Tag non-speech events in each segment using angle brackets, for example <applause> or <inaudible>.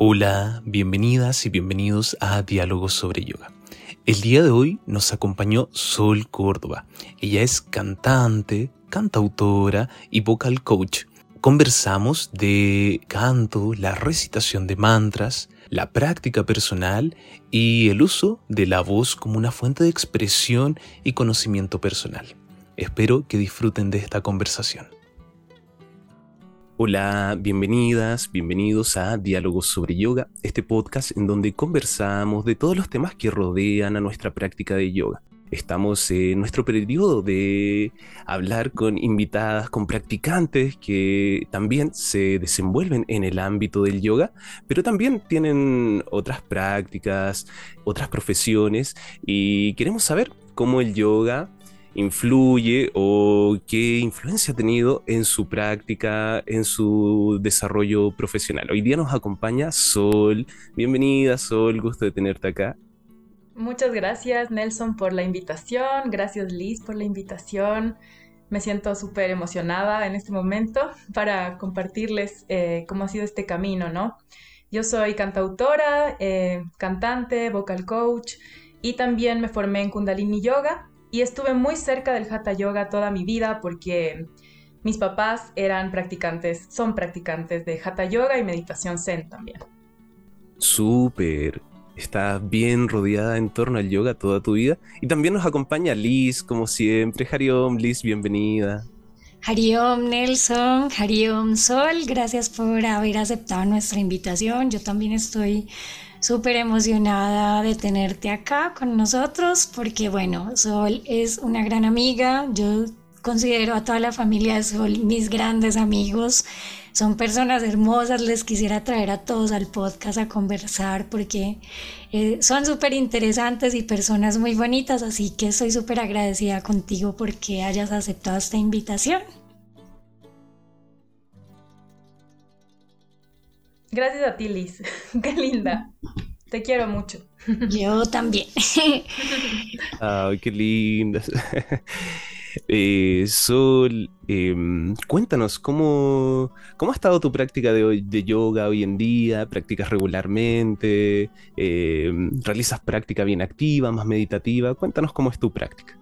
Hola, bienvenidas y bienvenidos a Diálogos sobre Yoga. El día de hoy nos acompañó Sol Córdoba. Ella es cantante, cantautora y vocal coach. Conversamos de canto, la recitación de mantras, la práctica personal y el uso de la voz como una fuente de expresión y conocimiento personal. Espero que disfruten de esta conversación. Hola, bienvenidas, bienvenidos a Diálogos sobre Yoga, este podcast en donde conversamos de todos los temas que rodean a nuestra práctica de yoga. Estamos en nuestro periodo de hablar con invitadas, con practicantes que también se desenvuelven en el ámbito del yoga, pero también tienen otras prácticas, otras profesiones y queremos saber cómo el yoga influye o qué influencia ha tenido en su práctica, en su desarrollo profesional. Hoy día nos acompaña Sol. Bienvenida, Sol, gusto de tenerte acá. Muchas gracias, Nelson, por la invitación. Gracias, Liz, por la invitación. Me siento súper emocionada en este momento para compartirles eh, cómo ha sido este camino, ¿no? Yo soy cantautora, eh, cantante, vocal coach y también me formé en Kundalini Yoga y estuve muy cerca del Hatha Yoga toda mi vida porque mis papás eran practicantes, son practicantes de Hatha Yoga y meditación Zen también. Súper. Estás bien rodeada en torno al yoga toda tu vida. Y también nos acompaña Liz, como siempre. Hariom, Liz, bienvenida. Hariom Nelson, Hariom Sol, gracias por haber aceptado nuestra invitación. Yo también estoy súper emocionada de tenerte acá con nosotros porque bueno, Sol es una gran amiga, yo considero a toda la familia de Sol mis grandes amigos, son personas hermosas, les quisiera traer a todos al podcast a conversar porque eh, son súper interesantes y personas muy bonitas, así que estoy súper agradecida contigo porque hayas aceptado esta invitación. Gracias a ti, Liz. <laughs> Qué linda. Te quiero mucho. Yo también. Ay, qué linda. <laughs> Eh, Sol, em, cuéntanos, ¿cómo, ¿cómo ha estado tu práctica de, de yoga hoy en día? ¿Practicas regularmente? Em, ¿Realizas práctica bien activa, más meditativa? Cuéntanos cómo es tu práctica.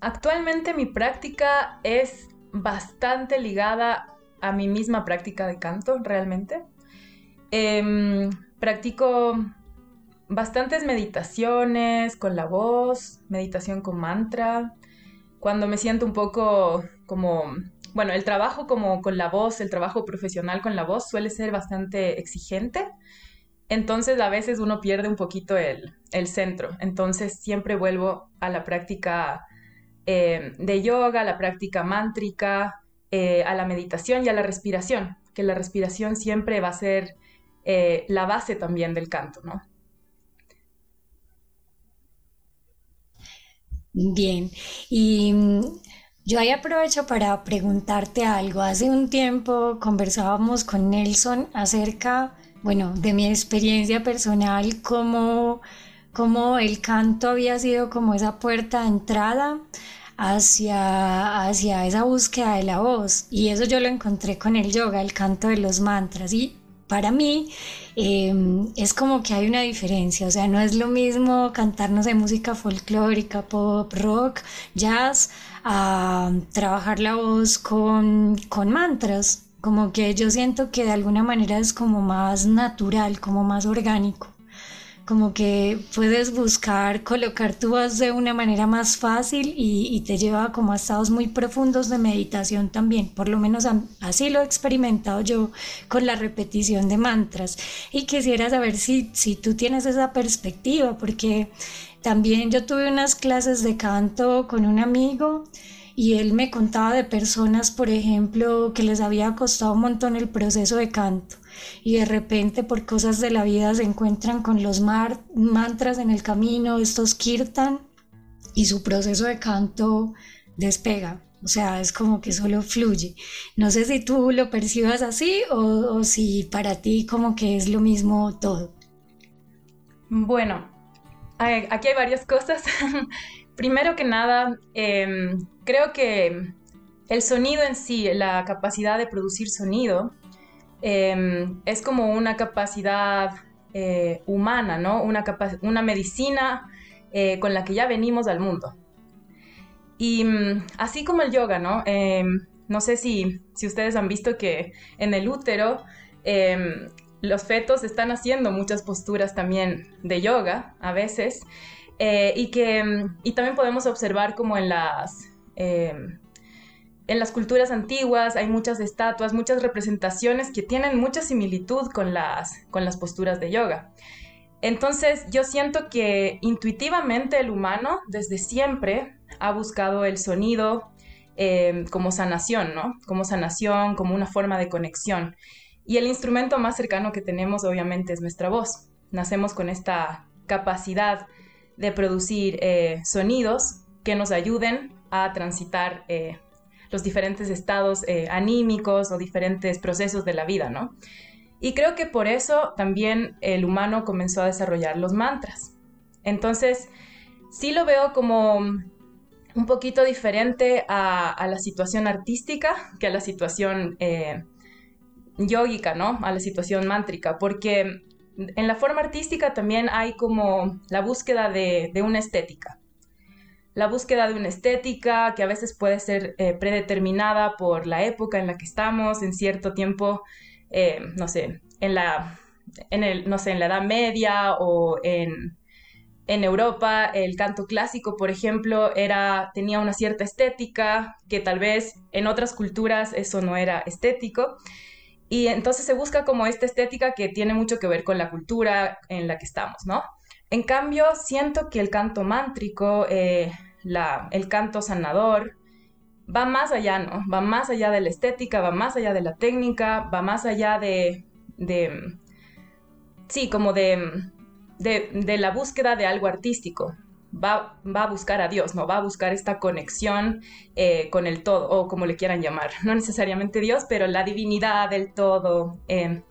Actualmente mi práctica es bastante ligada a mi misma práctica de canto, realmente. Em, practico bastantes meditaciones con la voz, meditación con mantra. Cuando me siento un poco como, bueno, el trabajo como con la voz, el trabajo profesional con la voz suele ser bastante exigente. Entonces a veces uno pierde un poquito el, centro. Entonces siempre vuelvo a la práctica eh, de yoga, la práctica mántrica, eh, a la meditación y a la respiración, que la respiración siempre va a ser eh, la base también del canto, ¿no? Bien, y mm, yo ahí aprovecho para preguntarte algo. Hace un tiempo conversábamos con Nelson acerca, bueno, de mi experiencia personal, cómo, cómo el canto había sido como esa puerta de entrada hacia, hacia esa búsqueda de la voz. Y eso yo lo encontré con el yoga, el canto de los mantras. Y para mí em, es como que hay una diferencia, o sea, no es lo mismo cantarnos de música folclórica, pop, rock, jazz, a trabajar la voz con, con mantras. Como que yo siento que de alguna manera es como más natural, como más orgánico como que puedes buscar colocar tu voz de una manera más fácil y, te lleva como a estados muy profundos de meditación también. Por lo menos así lo he experimentado yo con la repetición de mantras. Y quisiera saber si, si tú tienes esa perspectiva, porque también yo tuve unas clases de canto con un amigo y él me contaba de personas, por ejemplo, que les había costado un montón el proceso de canto y de repente por cosas de la vida se encuentran con los mantras en el camino, estos kirtan, y su proceso de canto despega. O sea, es como que solo fluye. No sé si tú lo percibas así o, si para ti como que es lo mismo todo. Bueno, aquí hay varias cosas. <laughs> Primero que nada, em, creo que el sonido en sí, la capacidad de producir sonido, em, es como una capacidad eh, humana, ¿no? Una, una medicina eh, con la que ya venimos al mundo. Y mm, así como el yoga, ¿no? Em, no sé si, si, ustedes han visto que en el útero em, los fetos están haciendo muchas posturas también de yoga a veces. Eh, y que mm, y también podemos observar como en las en las culturas antiguas hay muchas estatuas, muchas representaciones que tienen mucha similitud con las, con las posturas de yoga. Entonces yo siento que intuitivamente el humano desde siempre ha buscado el sonido em, como sanación, ¿no? Como sanación, como una forma de conexión. Y el instrumento más cercano que tenemos obviamente es nuestra voz. Nacemos con esta capacidad de producir eh, sonidos que nos ayuden a transitar eh, los diferentes estados eh, anímicos o diferentes procesos de la vida, ¿no? Y creo que por eso también el humano comenzó a desarrollar los mantras. Entonces, sí lo veo como un poquito diferente a, la situación artística que a la situación eh, ¿no? A la situación mántrica, porque en la forma artística también hay como la búsqueda de, una estética. La búsqueda de una estética que a veces puede ser eh, predeterminada por la época en la que estamos, en cierto tiempo, eh, no sé, en la, en el, no sé, en la Edad Media o en, en Europa el canto clásico, por ejemplo, era, tenía una cierta estética que tal vez en otras culturas eso no era estético. Y entonces se busca como esta estética que tiene mucho que ver con la cultura en la que estamos, ¿no? En cambio, siento que el canto mántrico, eh, el canto sanador, va más allá, ¿no? Va más allá de la estética, va más allá de la técnica, va más allá de, de sí, como de, de, la búsqueda de algo artístico. Va, va, a buscar a Dios, ¿no? Va a buscar esta conexión eh, con el todo, o como le quieran llamar. No necesariamente Dios, pero la divinidad del todo. Eh.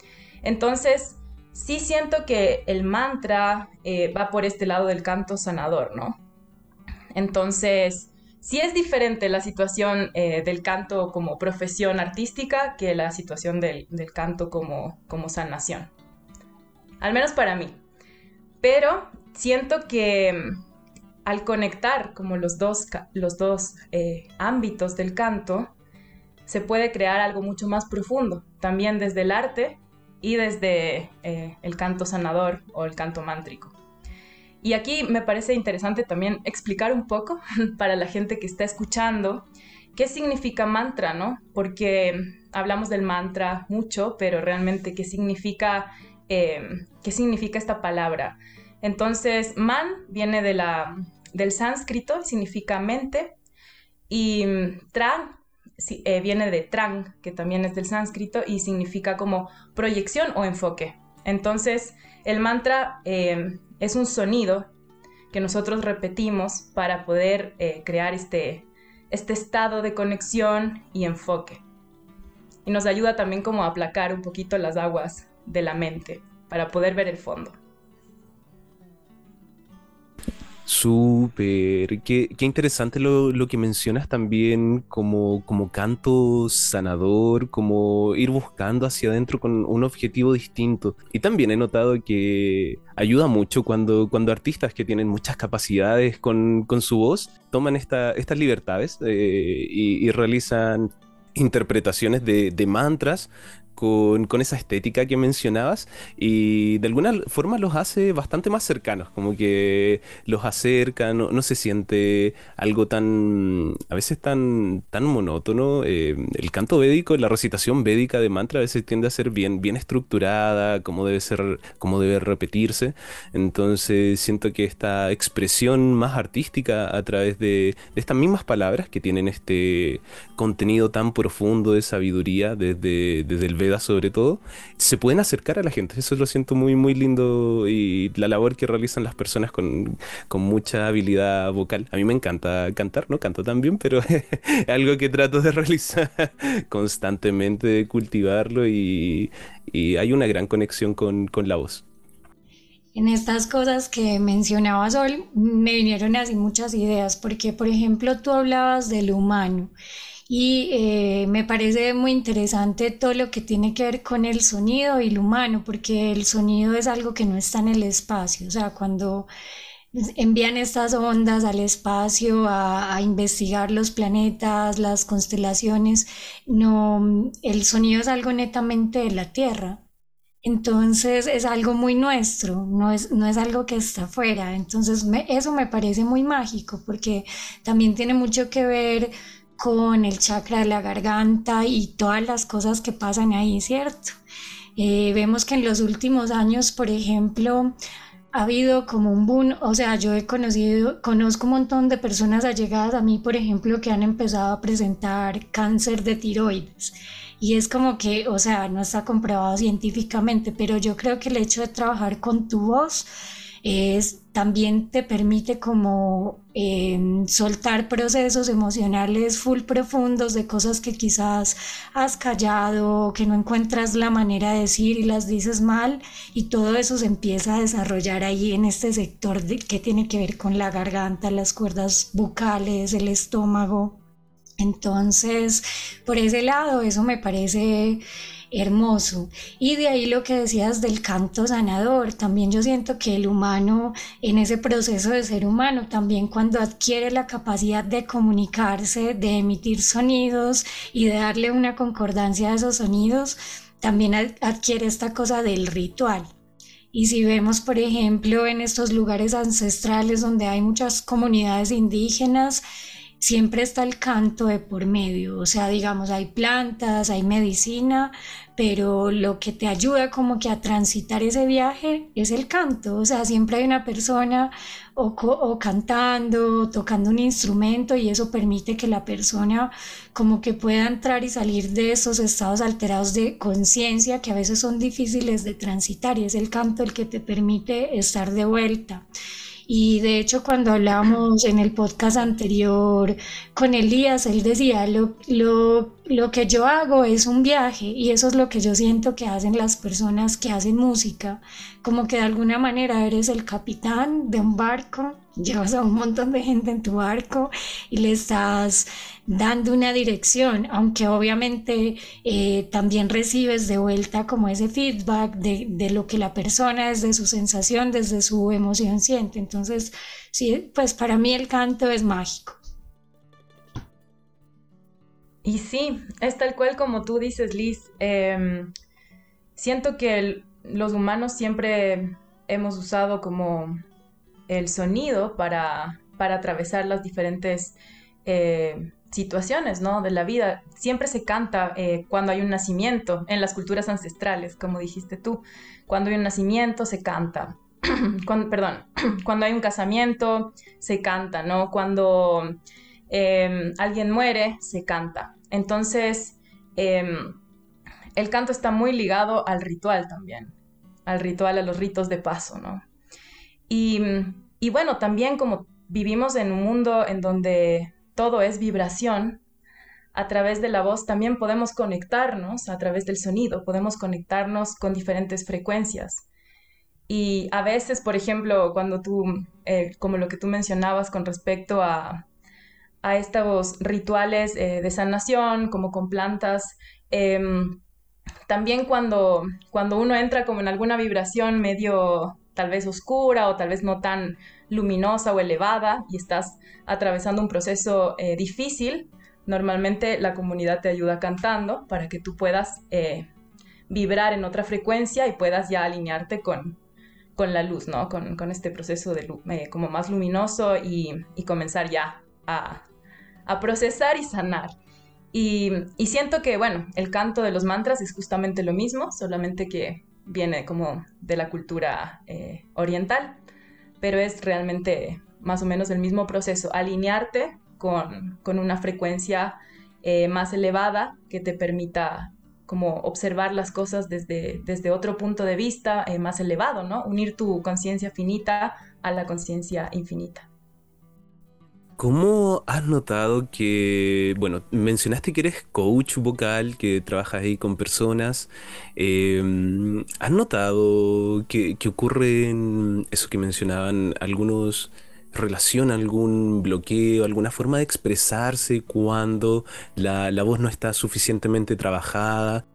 Entonces, sí siento que el mantra eh, va por este lado del canto sanador, ¿no? Entonces, sí es diferente la situación del canto como profesión artística que la situación del, del canto como, como sanación. Al menos para mí. Pero siento que mm, al conectar como los dos, los dos eh, ámbitos del canto, se puede crear algo mucho más profundo, también desde el arte y desde eh, el canto sanador o el canto mántrico. Y aquí me parece interesante también explicar un poco <laughs> para la gente que está escuchando qué significa mantra, ¿no? Porque hablamos del mantra mucho, pero realmente qué significa Em, qué significa esta palabra. Entonces, man viene de la, del sánscrito, significa mente, y mm, eh, viene de tran, que también es del sánscrito, y significa como proyección o enfoque. Entonces, el mantra em, es un sonido que nosotros repetimos para poder eh, crear este, este estado de conexión y enfoque. Y nos ayuda también como a aplacar un poquito las aguas de la mente para poder ver el fondo. Súper, qué, interesante lo, que mencionas también como, como canto sanador, como ir buscando hacia adentro con un objetivo distinto. Y también he notado que ayuda mucho cuando, cuando artistas que tienen muchas capacidades con, su voz toman estas libertades eh, y, realizan interpretaciones de, de, mantras con, esa estética que mencionabas y de alguna forma los hace bastante más cercanos, como que los acerca, no, se siente algo tan, a veces tan, tan monótono. Eh, el canto védico, la recitación védica de mantra a veces tiende a ser bien, bien estructurada, como debe ser, como debe repetirse. Entonces siento que esta expresión más artística a través de, estas mismas palabras que tienen este contenido tan profundo de sabiduría desde, desde el Veda sobre todo, se pueden acercar a la gente. Eso lo siento muy, muy lindo y la labor que realizan las personas con, mucha habilidad vocal. A mí me encanta cantar, no canto tan bien, pero <laughs> es algo que trato de realizar <laughs> constantemente, de cultivarlo y, hay una gran conexión con, con la voz. En estas cosas que mencionaba Sol, me vinieron así muchas ideas, porque por ejemplo tú hablabas del humano y eh, me parece muy interesante todo lo que tiene que ver con el sonido y el humano, porque el sonido es algo que no está en el espacio, o sea, cuando envían estas ondas al espacio a, a, investigar los planetas, las constelaciones. No, el sonido es algo netamente de la Tierra. Entonces es algo muy nuestro, no es, no es algo que está afuera. Entonces eso me parece muy mágico porque también tiene mucho que ver con el chakra de la garganta y todas las cosas que pasan ahí, ¿cierto? Eh, vemos que en los últimos años, por ejemplo, ha habido como un boom, o sea, yo he conocido, conozco un montón de personas allegadas a mí, por ejemplo, que han empezado a presentar cáncer de tiroides. Y es como que, o sea, no está comprobado científicamente, pero yo creo que el hecho de trabajar con tu voz es, también te permite como em, soltar procesos emocionales full profundos de cosas que quizás has callado, que no encuentras la manera de decir y las dices mal y todo eso se empieza a desarrollar ahí en este sector que tiene que ver con la garganta, las cuerdas bucales, el estómago. Entonces, por ese lado, eso me parece hermoso. Y de ahí lo que decías del canto sanador, también yo siento que el humano en ese proceso de ser humano, también cuando adquiere la capacidad de comunicarse, de emitir sonidos y de darle una concordancia a esos sonidos, también adquiere esta cosa del ritual. Y si vemos, por ejemplo, en estos lugares ancestrales donde hay muchas comunidades indígenas, siempre está el canto de por medio, o sea, digamos, hay plantas, hay medicina, pero lo que te ayuda como que a transitar ese viaje es el canto, o sea, siempre hay una persona o, cantando, tocando un instrumento y eso permite que la persona como que pueda entrar y salir de esos estados alterados de conciencia que a veces son difíciles de transitar y es el canto el que te permite estar de vuelta. Y de hecho cuando hablamos en el podcast anterior con Elías, él decía, lo, lo, lo que yo hago es un viaje y eso es lo que yo siento que hacen las personas que hacen música, como que de alguna manera eres el capitán de un barco, llevas a un montón de gente en tu barco y le estás dando una dirección, aunque obviamente eh, también recibes de vuelta como ese feedback de, de, lo que la persona desde su sensación, desde su emoción siente. Entonces, sí, pues para mí el canto es mágico. Y sí, es tal cual como tú dices, Liz. Em, siento que los humanos siempre hemos usado como el sonido para, para atravesar las diferentes eh, situaciones, ¿no? De la vida. Siempre se canta eh, cuando hay un nacimiento en las culturas ancestrales, como dijiste tú. Cuando hay un nacimiento se canta. <clears throat> cuando, perdón, <clears throat> cuando hay un casamiento se canta, ¿no? Cuando em, alguien muere se canta. Entonces, em, el canto está muy ligado al ritual también, al ritual, a los ritos de paso, ¿no? Y, bueno, también como vivimos en un mundo en donde todo es vibración, a través de la voz también podemos conectarnos, a través del sonido, podemos conectarnos con diferentes frecuencias. Y a veces, por ejemplo, cuando tú, eh, como lo que tú mencionabas con respecto a, a estos rituales eh, de sanación, como con plantas, em, también cuando, cuando uno entra como en alguna vibración medio tal vez oscura o tal vez no tan luminosa o elevada y estás atravesando un proceso eh, difícil, normalmente la comunidad te ayuda cantando para que tú puedas eh, vibrar en otra frecuencia y puedas ya alinearte con, con la luz, ¿no? Con, con este proceso de eh, como más luminoso y, comenzar ya a, procesar y sanar. Y, siento que, bueno, el canto de los mantras es justamente lo mismo, solamente que viene como de la cultura oriental, pero es realmente más o menos el mismo proceso, alinearte con, una frecuencia eh, más elevada que te permita como observar las cosas desde, desde otro punto de vista eh, más elevado, ¿no? Unir tu conciencia finita a la conciencia infinita. ¿Cómo has notado que, bueno, mencionaste que eres coach vocal, que trabajas ahí con personas? Em, ¿Has notado que, que ocurren eso que mencionaban algunos relaciona algún bloqueo, alguna forma de expresarse cuando la, la voz no está suficientemente trabajada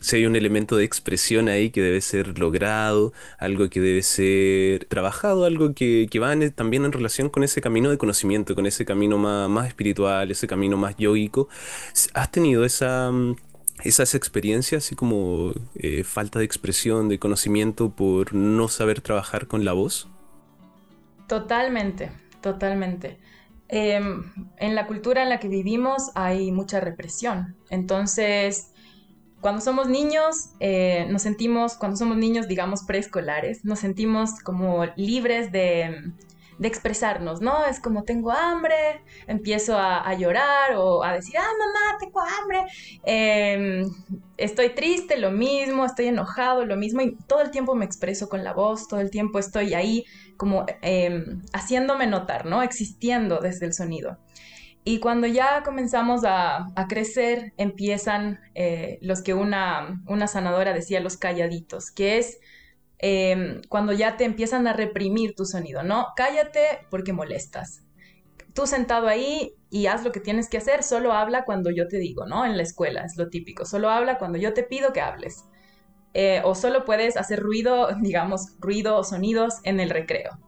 si hay un elemento de expresión ahí que debe ser logrado, algo que debe ser trabajado, algo que, va también en relación con ese camino de conocimiento, con ese camino más, espiritual, ese camino más yoico. ¿Has tenido esa, mm, esas experiencias así como eh, falta de expresión, de conocimiento por no saber trabajar con la voz? Totalmente, totalmente. Em, en la cultura en la que vivimos hay mucha represión. Entonces, cuando somos niños, eh, nos sentimos, cuando somos niños, digamos, preescolares, nos sentimos como libres de, expresarnos, ¿no? Es como tengo hambre, empiezo a, llorar o a decir, ah, mamá, tengo hambre, em, estoy triste, lo mismo, estoy enojado, lo mismo, y todo el tiempo me expreso con la voz, todo el tiempo estoy ahí como em, haciéndome notar, ¿no? Existiendo desde el sonido. Y cuando ya comenzamos a, crecer, empiezan eh, los que una, sanadora decía, los calladitos, que es em, cuando ya te empiezan a reprimir tu sonido, ¿no? Cállate porque molestas. Tú sentado ahí y haz lo que tienes que hacer, solo habla cuando yo te digo, ¿no? En la escuela es lo típico, solo habla cuando yo te pido que hables. Eh, o solo puedes hacer ruido, <laughs> digamos, ruido o sonidos en el recreo.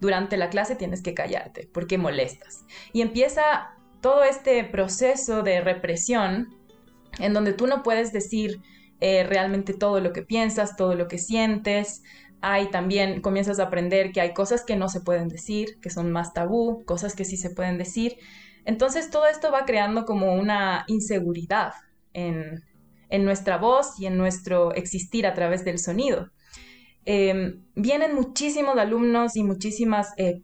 Durante la clase tienes que callarte porque molestas. Y empieza todo este proceso de represión en donde tú no puedes decir eh, realmente todo lo que piensas, todo lo que sientes. Hay también, comienzas a aprender que hay cosas que no se pueden decir, que son más tabú, cosas que sí se pueden decir. Entonces todo esto va creando como una inseguridad en, nuestra voz y en nuestro existir a través del sonido. Em, vienen muchísimos alumnos y muchísimas eh,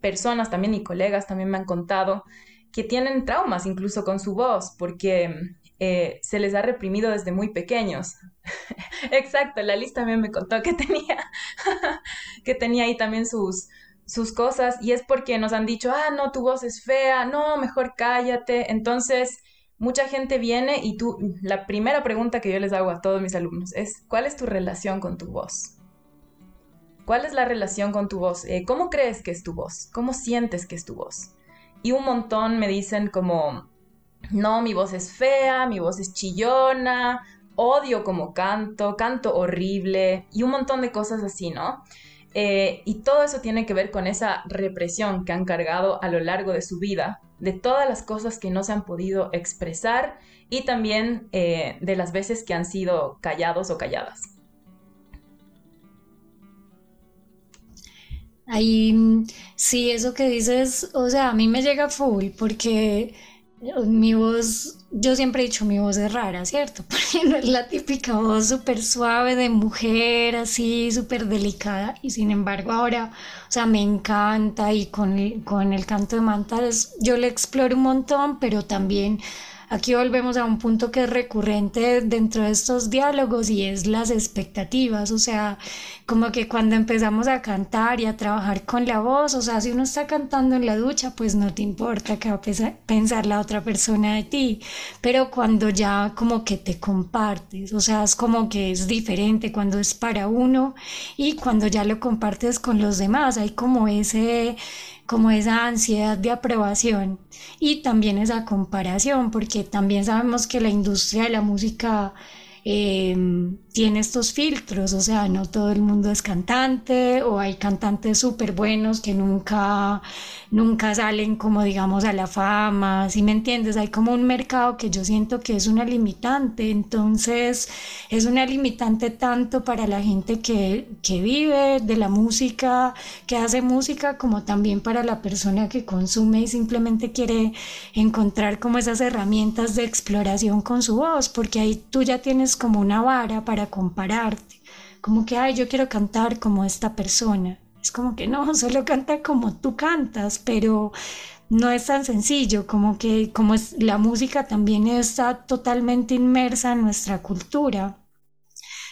personas también y colegas también me han contado que tienen traumas incluso con su voz, porque eh, se les ha reprimido desde muy pequeños. <laughs> Exacto, la lista también me contó que tenía, <laughs> que tenía ahí también sus, sus cosas, y es porque nos han dicho, ah, no, tu voz es fea, no, mejor cállate. Entonces, mucha gente viene y tú, la primera pregunta que yo les hago a todos mis alumnos es, ¿cuál es tu relación con tu voz? ¿Cuál es la relación con tu voz? Eh, ¿Cómo crees que es tu voz? ¿Cómo sientes que es tu voz? Y un montón me dicen como, no, mi voz es fea, mi voz es chillona, odio como canto, canto horrible y un montón de cosas así, ¿no? Eh, y todo eso tiene que ver con esa represión que han cargado a lo largo de su vida, de todas las cosas que no se han podido expresar y también eh, de las veces que han sido callados o calladas. Ahí sí, eso que dices, o sea, a mí me llega full porque mi voz, yo siempre he dicho mi voz es rara, ¿cierto? <laughs> Porque no es la típica voz súper suave de mujer, así, súper delicada. Y sin embargo ahora, o sea, me encanta y con el, con el canto de mantas yo le exploro un montón, pero también Aquí volvemos a un punto que es recurrente dentro de estos diálogos y es las expectativas, o sea, como que cuando empezamos a cantar y a trabajar con la voz, o sea, si uno está cantando en la ducha, pues no te importa qué va a pensar la otra persona de ti, pero cuando ya como que te compartes, o sea, es como que es diferente cuando es para uno y cuando ya lo compartes con los demás, hay como ese como esa ansiedad de aprobación y también esa comparación, porque también sabemos que la industria de la música Em, tiene estos filtros, o sea, no todo el mundo es cantante o hay cantantes súper buenos que nunca, nunca salen como digamos a la fama, si me entiendes? Hay como un mercado que yo siento que es una limitante, entonces es una limitante tanto para la gente que, que vive de la música, que hace música, como también para la persona que consume y simplemente quiere encontrar como esas herramientas de exploración con su voz, porque ahí tú ya tienes como una vara para compararte, como que, ay, yo quiero cantar como esta persona. Es como que no, <laughs> solo canta como tú cantas, pero no es tan sencillo, como que como es, la música también está totalmente inmersa en nuestra cultura.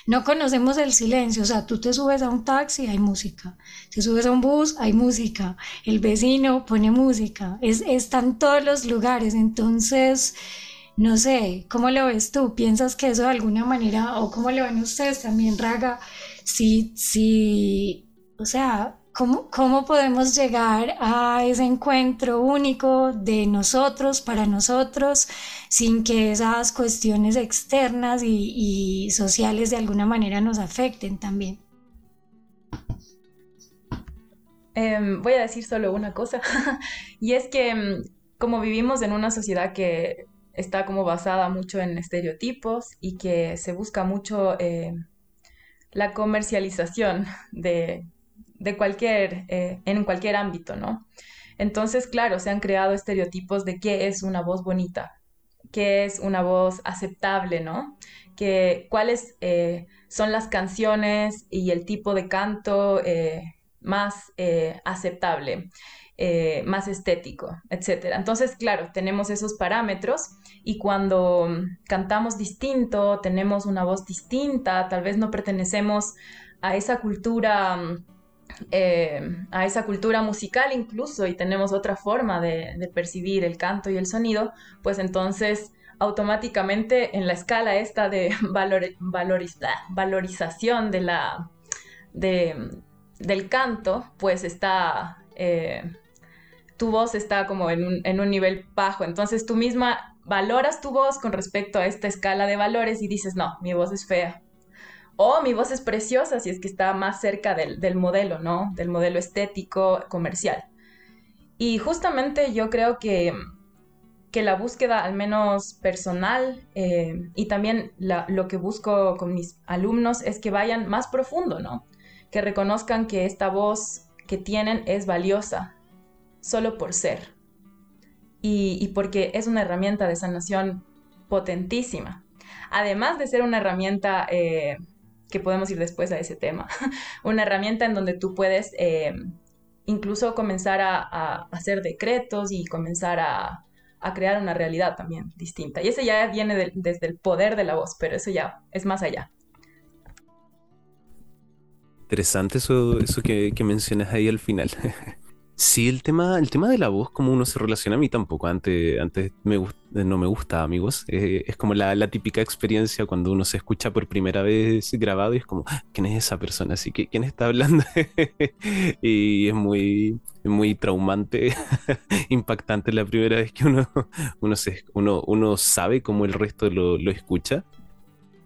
No conocemos el silencio, o sea, tú te subes a un taxi, hay música, te subes a un bus, hay música, el vecino pone música, es, está en todos los lugares, entonces no sé, ¿cómo lo ves tú? ¿Piensas que eso de alguna manera, o cómo lo ven ustedes también, Raga? Sí, sí, o sea, ¿Cómo, ¿Cómo podemos llegar a ese encuentro único de nosotros para nosotros sin que esas cuestiones externas y, sociales de alguna manera nos afecten también? Em, voy a decir solo una cosa, <laughs> y es que em, como vivimos en una sociedad que está como basada mucho en estereotipos y que se busca mucho eh, la comercialización de, cualquier, eh, en cualquier ámbito, ¿no? Entonces, claro, se han creado estereotipos de qué es una voz bonita, qué es una voz aceptable, ¿no? Que, cuáles eh, son las canciones y el tipo de canto más aceptable. Eh, más estético, etc. Entonces, claro, tenemos esos parámetros y cuando cantamos distinto, tenemos una voz distinta, tal vez no pertenecemos a esa cultura, eh, a esa cultura musical incluso y tenemos otra forma de, percibir el canto y el sonido, pues entonces automáticamente en la escala esta de <laughs> valorización de la, del canto, pues está eh, tu voz está como en un, nivel bajo. Entonces tú misma valoras tu voz con respecto a esta escala de valores y dices, no, mi voz es fea. O mi voz es preciosa si es que está más cerca del, modelo, ¿no? Del modelo estético comercial. Y justamente yo creo que, que la búsqueda, al menos personal, eh, y también lo que busco con mis alumnos es que vayan más profundo, ¿no? Que reconozcan que esta voz que tienen es valiosa, solo por ser. Y, porque es una herramienta de sanación potentísima. Además de ser una herramienta, eh, que podemos ir después a ese tema, <laughs> una herramienta en donde tú puedes eh, incluso comenzar a, hacer decretos y comenzar a, crear una realidad también distinta. Y eso ya viene desde el poder de la voz, pero eso ya es más allá. Interesante eso, eso que, que mencionas ahí al final. <laughs> Sí, el tema, el tema de la voz, como uno se relaciona a mí tampoco. Antes, antes me, no me gusta, amigos. Eh, es como la, típica experiencia cuando uno se escucha por primera vez grabado y es como, ah, ¿quién es esa persona? Así que, ¿quién está hablando? <laughs> y es muy, muy traumante, <laughs> impactante la primera vez que uno, <laughs> uno, uno, uno sabe cómo el resto lo escucha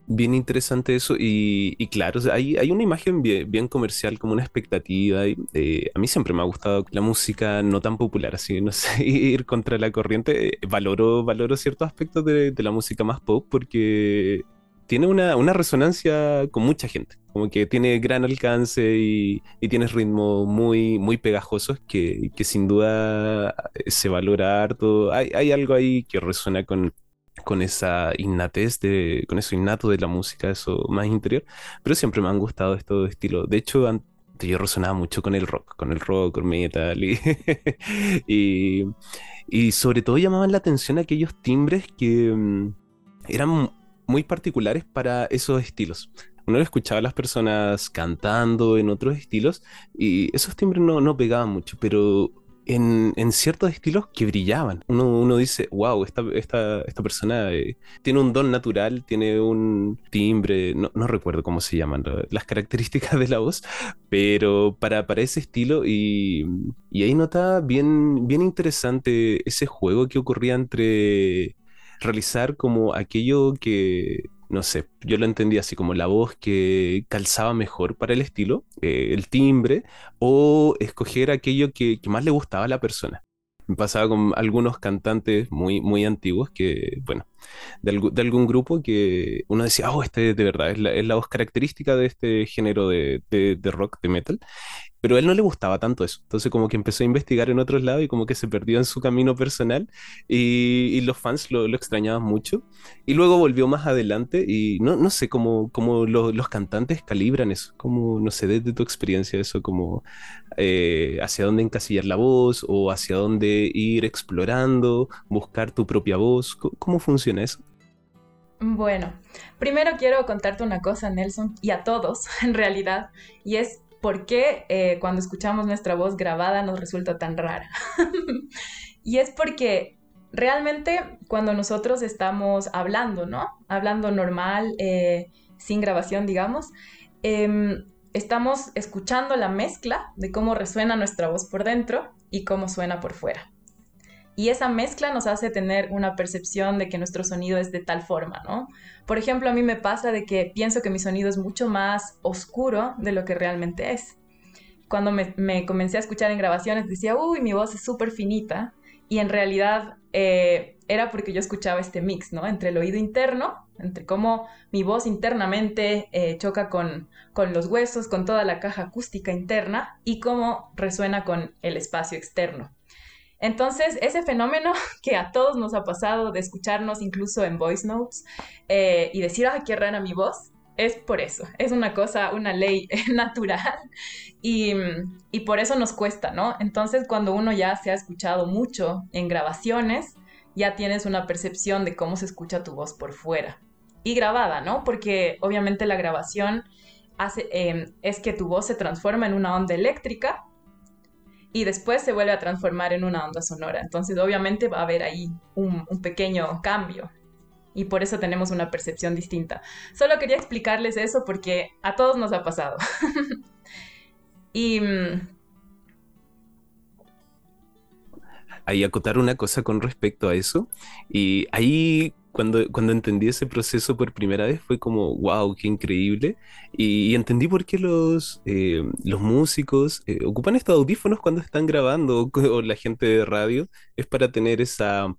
bien interesante eso y, claro, hay, hay, una imagen bien, comercial, como una expectativa. Y, eh, a mí siempre me ha gustado la música no tan popular, así, no <laughs> sé, ir contra la corriente. Eh, valoro, valoro ciertos aspectos de, la música más pop porque tiene una, resonancia con mucha gente, como que tiene gran alcance y, y tiene ritmos muy, muy pegajosos que, que, sin duda se valora harto. Hay, hay algo ahí que resuena con con esa innatez, de, con eso innato de la música, eso más interior, pero siempre me han gustado estos estilos. De hecho, yo resonaba mucho con el rock, con el rock, con metal, <laughs> y, y, sobre todo llamaban la atención aquellos timbres que mm, eran muy particulares para esos estilos uno escuchaba a las personas cantando en otros estilos y esos timbres no, no pegaban mucho, pero en, ciertos estilos que brillaban. Uno, dice, wow, esta, esta, esta persona eh, tiene un don natural, tiene un timbre, no, recuerdo cómo se llaman las características de la voz, pero para, para ese estilo y, y ahí nota bien, bien interesante ese juego que ocurría entre realizar como aquello que no sé, yo lo entendía así como la voz que calzaba mejor para el estilo, eh, el timbre, o escoger aquello que, más le gustaba a la persona. Me pasaba con algunos cantantes muy, muy antiguos que, bueno, de, algún grupo que uno decía, oh, este de verdad es la, es la voz característica de este género de, de, de, rock, de metal. Pero a él no le gustaba tanto eso. Entonces como que empezó a investigar en otros lados y como que se perdió en su camino personal y, los fans lo, extrañaban mucho. Y luego volvió más adelante y no, no sé cómo, cómo los cantantes calibran eso. Como, no sé, desde tu experiencia eso, como eh, hacia dónde encasillar la voz o hacia dónde ir explorando, buscar tu propia voz. ¿Cómo, funciona Bueno, primero quiero contarte una cosa, Nelson, y a todos <laughs> en realidad, y es por qué eh, cuando escuchamos nuestra voz grabada nos resulta tan rara. <laughs> y es porque realmente cuando nosotros estamos hablando, ¿no? Hablando normal, eh, sin grabación, digamos, em, estamos escuchando la mezcla de cómo resuena nuestra voz por dentro y cómo suena por fuera. Y esa mezcla nos hace tener una percepción de que nuestro sonido es de tal forma, ¿no? Por ejemplo, a mí me pasa de que pienso que mi sonido es mucho más oscuro de lo que realmente es. Cuando me, comencé a escuchar en grabaciones decía, uy, mi voz es súper finita. Y en realidad eh, era porque yo escuchaba este mix, ¿no? Entre el oído interno, entre cómo mi voz internamente eh, choca con, con los huesos, con toda la caja acústica interna y cómo resuena con el espacio externo. Entonces, ese fenómeno <laughs> que a todos nos ha pasado de escucharnos incluso en voice notes eh, y decir, ay, qué rara mi voz, es por eso, es una cosa, una ley <laughs> natural y, por eso nos cuesta, ¿no? Entonces, cuando uno ya se ha escuchado mucho en grabaciones, ya tienes una percepción de cómo se escucha tu voz por fuera y grabada, ¿no? Porque obviamente la grabación em, es que tu voz se transforma en una onda eléctrica y después se vuelve a transformar en una onda sonora. Entonces, obviamente va a haber ahí un, pequeño cambio y por eso tenemos una percepción distinta. Solo quería explicarles eso porque a todos nos ha pasado. <laughs> y... Mm, ahí acotar una cosa con respecto a eso. Y ahí cuando, cuando entendí ese proceso por primera vez fue como, wow, qué increíble. Y, entendí por qué los, eh, los músicos eh, ocupan estos audífonos cuando están grabando <laughs> o, la gente de radio. Es para tener esa,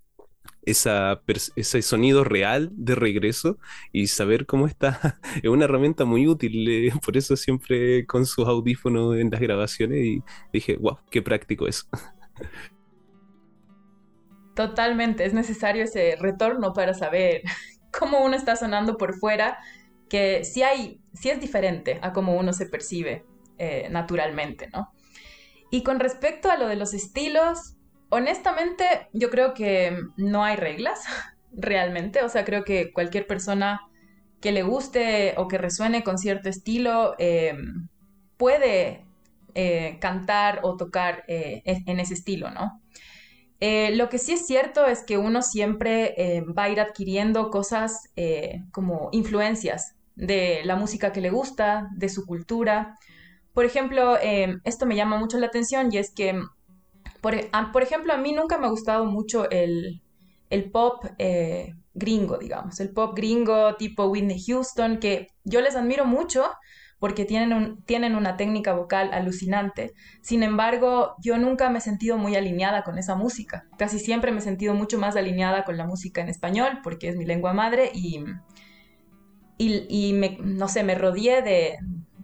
esa, ese sonido real de regreso y saber cómo está. <laughs> Es una herramienta muy útil. Eh, <laughs> por eso siempre con sus audífonos en las grabaciones y dije, wow, qué práctico es. Totalmente, es necesario ese retorno para saber <laughs> cómo uno está sonando por fuera, que sí hay, sí es diferente a cómo uno se percibe eh, naturalmente, ¿no? Y con respecto a lo de los estilos, honestamente yo creo que no hay reglas <laughs> realmente, o sea, creo que cualquier persona que le guste o que resuene con cierto estilo em, puede eh, cantar o tocar eh, en ese estilo, ¿no? Eh, lo que sí es cierto es que uno siempre eh, va a ir adquiriendo cosas eh, como influencias de la música que le gusta, de su cultura. Por ejemplo, esto me llama mucho la atención y es que, por, ejemplo, a mí nunca me ha gustado mucho el, el pop gringo, digamos, el pop gringo tipo Whitney Houston, que yo les admiro mucho, porque tienen, tienen una técnica vocal alucinante. Sin embargo, yo nunca me he sentido muy alineada con esa música. Casi siempre me he sentido mucho más alineada con la música en español, porque es mi lengua madre, y, y, me, no sé, me rodeé de,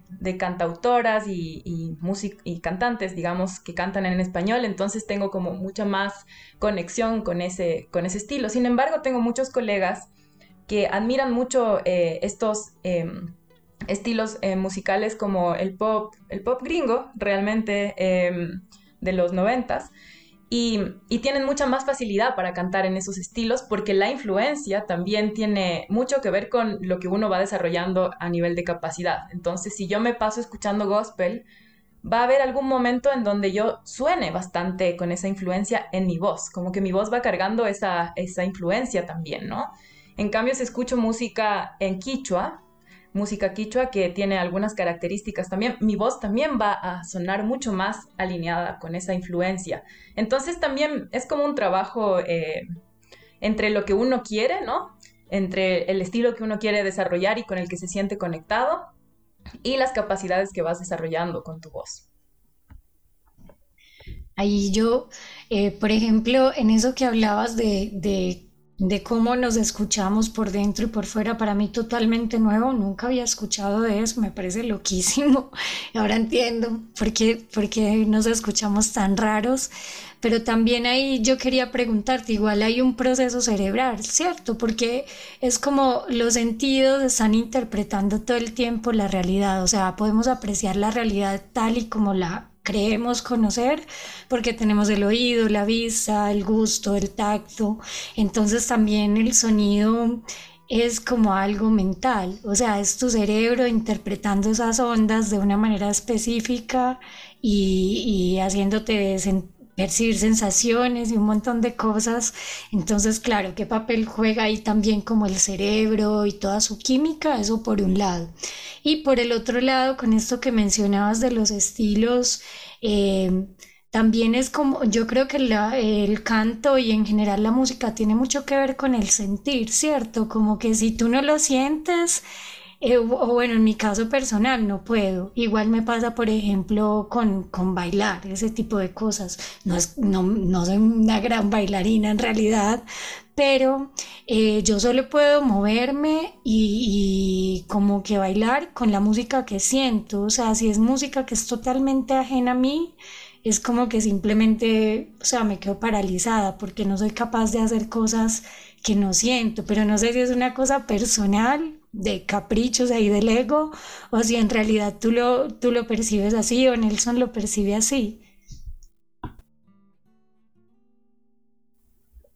de cantautoras y, y, y cantantes, digamos, que cantan en español, entonces tengo como mucha más conexión con ese, con ese estilo. Sin embargo, tengo muchos colegas que admiran mucho eh, estos... Em, estilos eh, musicales como el pop, el pop gringo realmente em, de los noventas. Y, y, tienen mucha más facilidad para cantar en esos estilos porque la influencia también tiene mucho que ver con lo que uno va desarrollando a nivel de capacidad. Entonces, si yo me paso escuchando gospel, va a haber algún momento en donde yo suene bastante con esa influencia en mi voz, como que mi voz va cargando esa, esa influencia también, ¿no? En cambio, si escucho música en quichua, música quichua que tiene algunas características también, mi voz también va a sonar mucho más alineada con esa influencia. Entonces también es como un trabajo eh, entre lo que uno quiere, ¿no? Entre el estilo que uno quiere desarrollar y con el que se siente conectado y las capacidades que vas desarrollando con tu voz. Ahí yo, eh, por ejemplo, en eso que hablabas de de cómo nos escuchamos por dentro y por fuera, para mí totalmente nuevo, nunca había escuchado de eso, me parece loquísimo. <laughs> Ahora entiendo por qué, por qué nos escuchamos tan raros, pero también ahí yo quería preguntarte, igual hay un proceso cerebral, ¿cierto? Porque es como los sentidos están interpretando todo el tiempo la realidad, o sea, podemos apreciar la realidad tal y como la creemos conocer porque tenemos el oído, la vista, el gusto, el tacto. Entonces también el sonido es como algo mental, o sea, es tu cerebro interpretando esas ondas de una manera específica y, haciéndote percibir sensaciones y un montón de cosas. Entonces, claro, ¿qué papel juega ahí también como el cerebro y toda su química? Eso por un lado. Y por el otro lado, con esto que mencionabas de los estilos, eh, también es como, yo creo que el canto y en general la música tiene mucho que ver con el sentir, ¿cierto? Como que si tú no lo sientes, eh, o bueno, en mi caso personal no puedo. Igual me pasa, por ejemplo, con, con bailar, ese tipo de cosas. No, es, no, no soy una gran bailarina en realidad, pero eh, yo solo puedo moverme y, y, como que bailar con la música que siento. O sea, si es música que es totalmente ajena a mí, es como que simplemente, o sea, me quedo paralizada porque no soy capaz de hacer cosas que no siento, pero no sé si es una cosa personal de caprichos ahí del ego o si en realidad tú lo, tú lo percibes así o Nelson lo percibe así.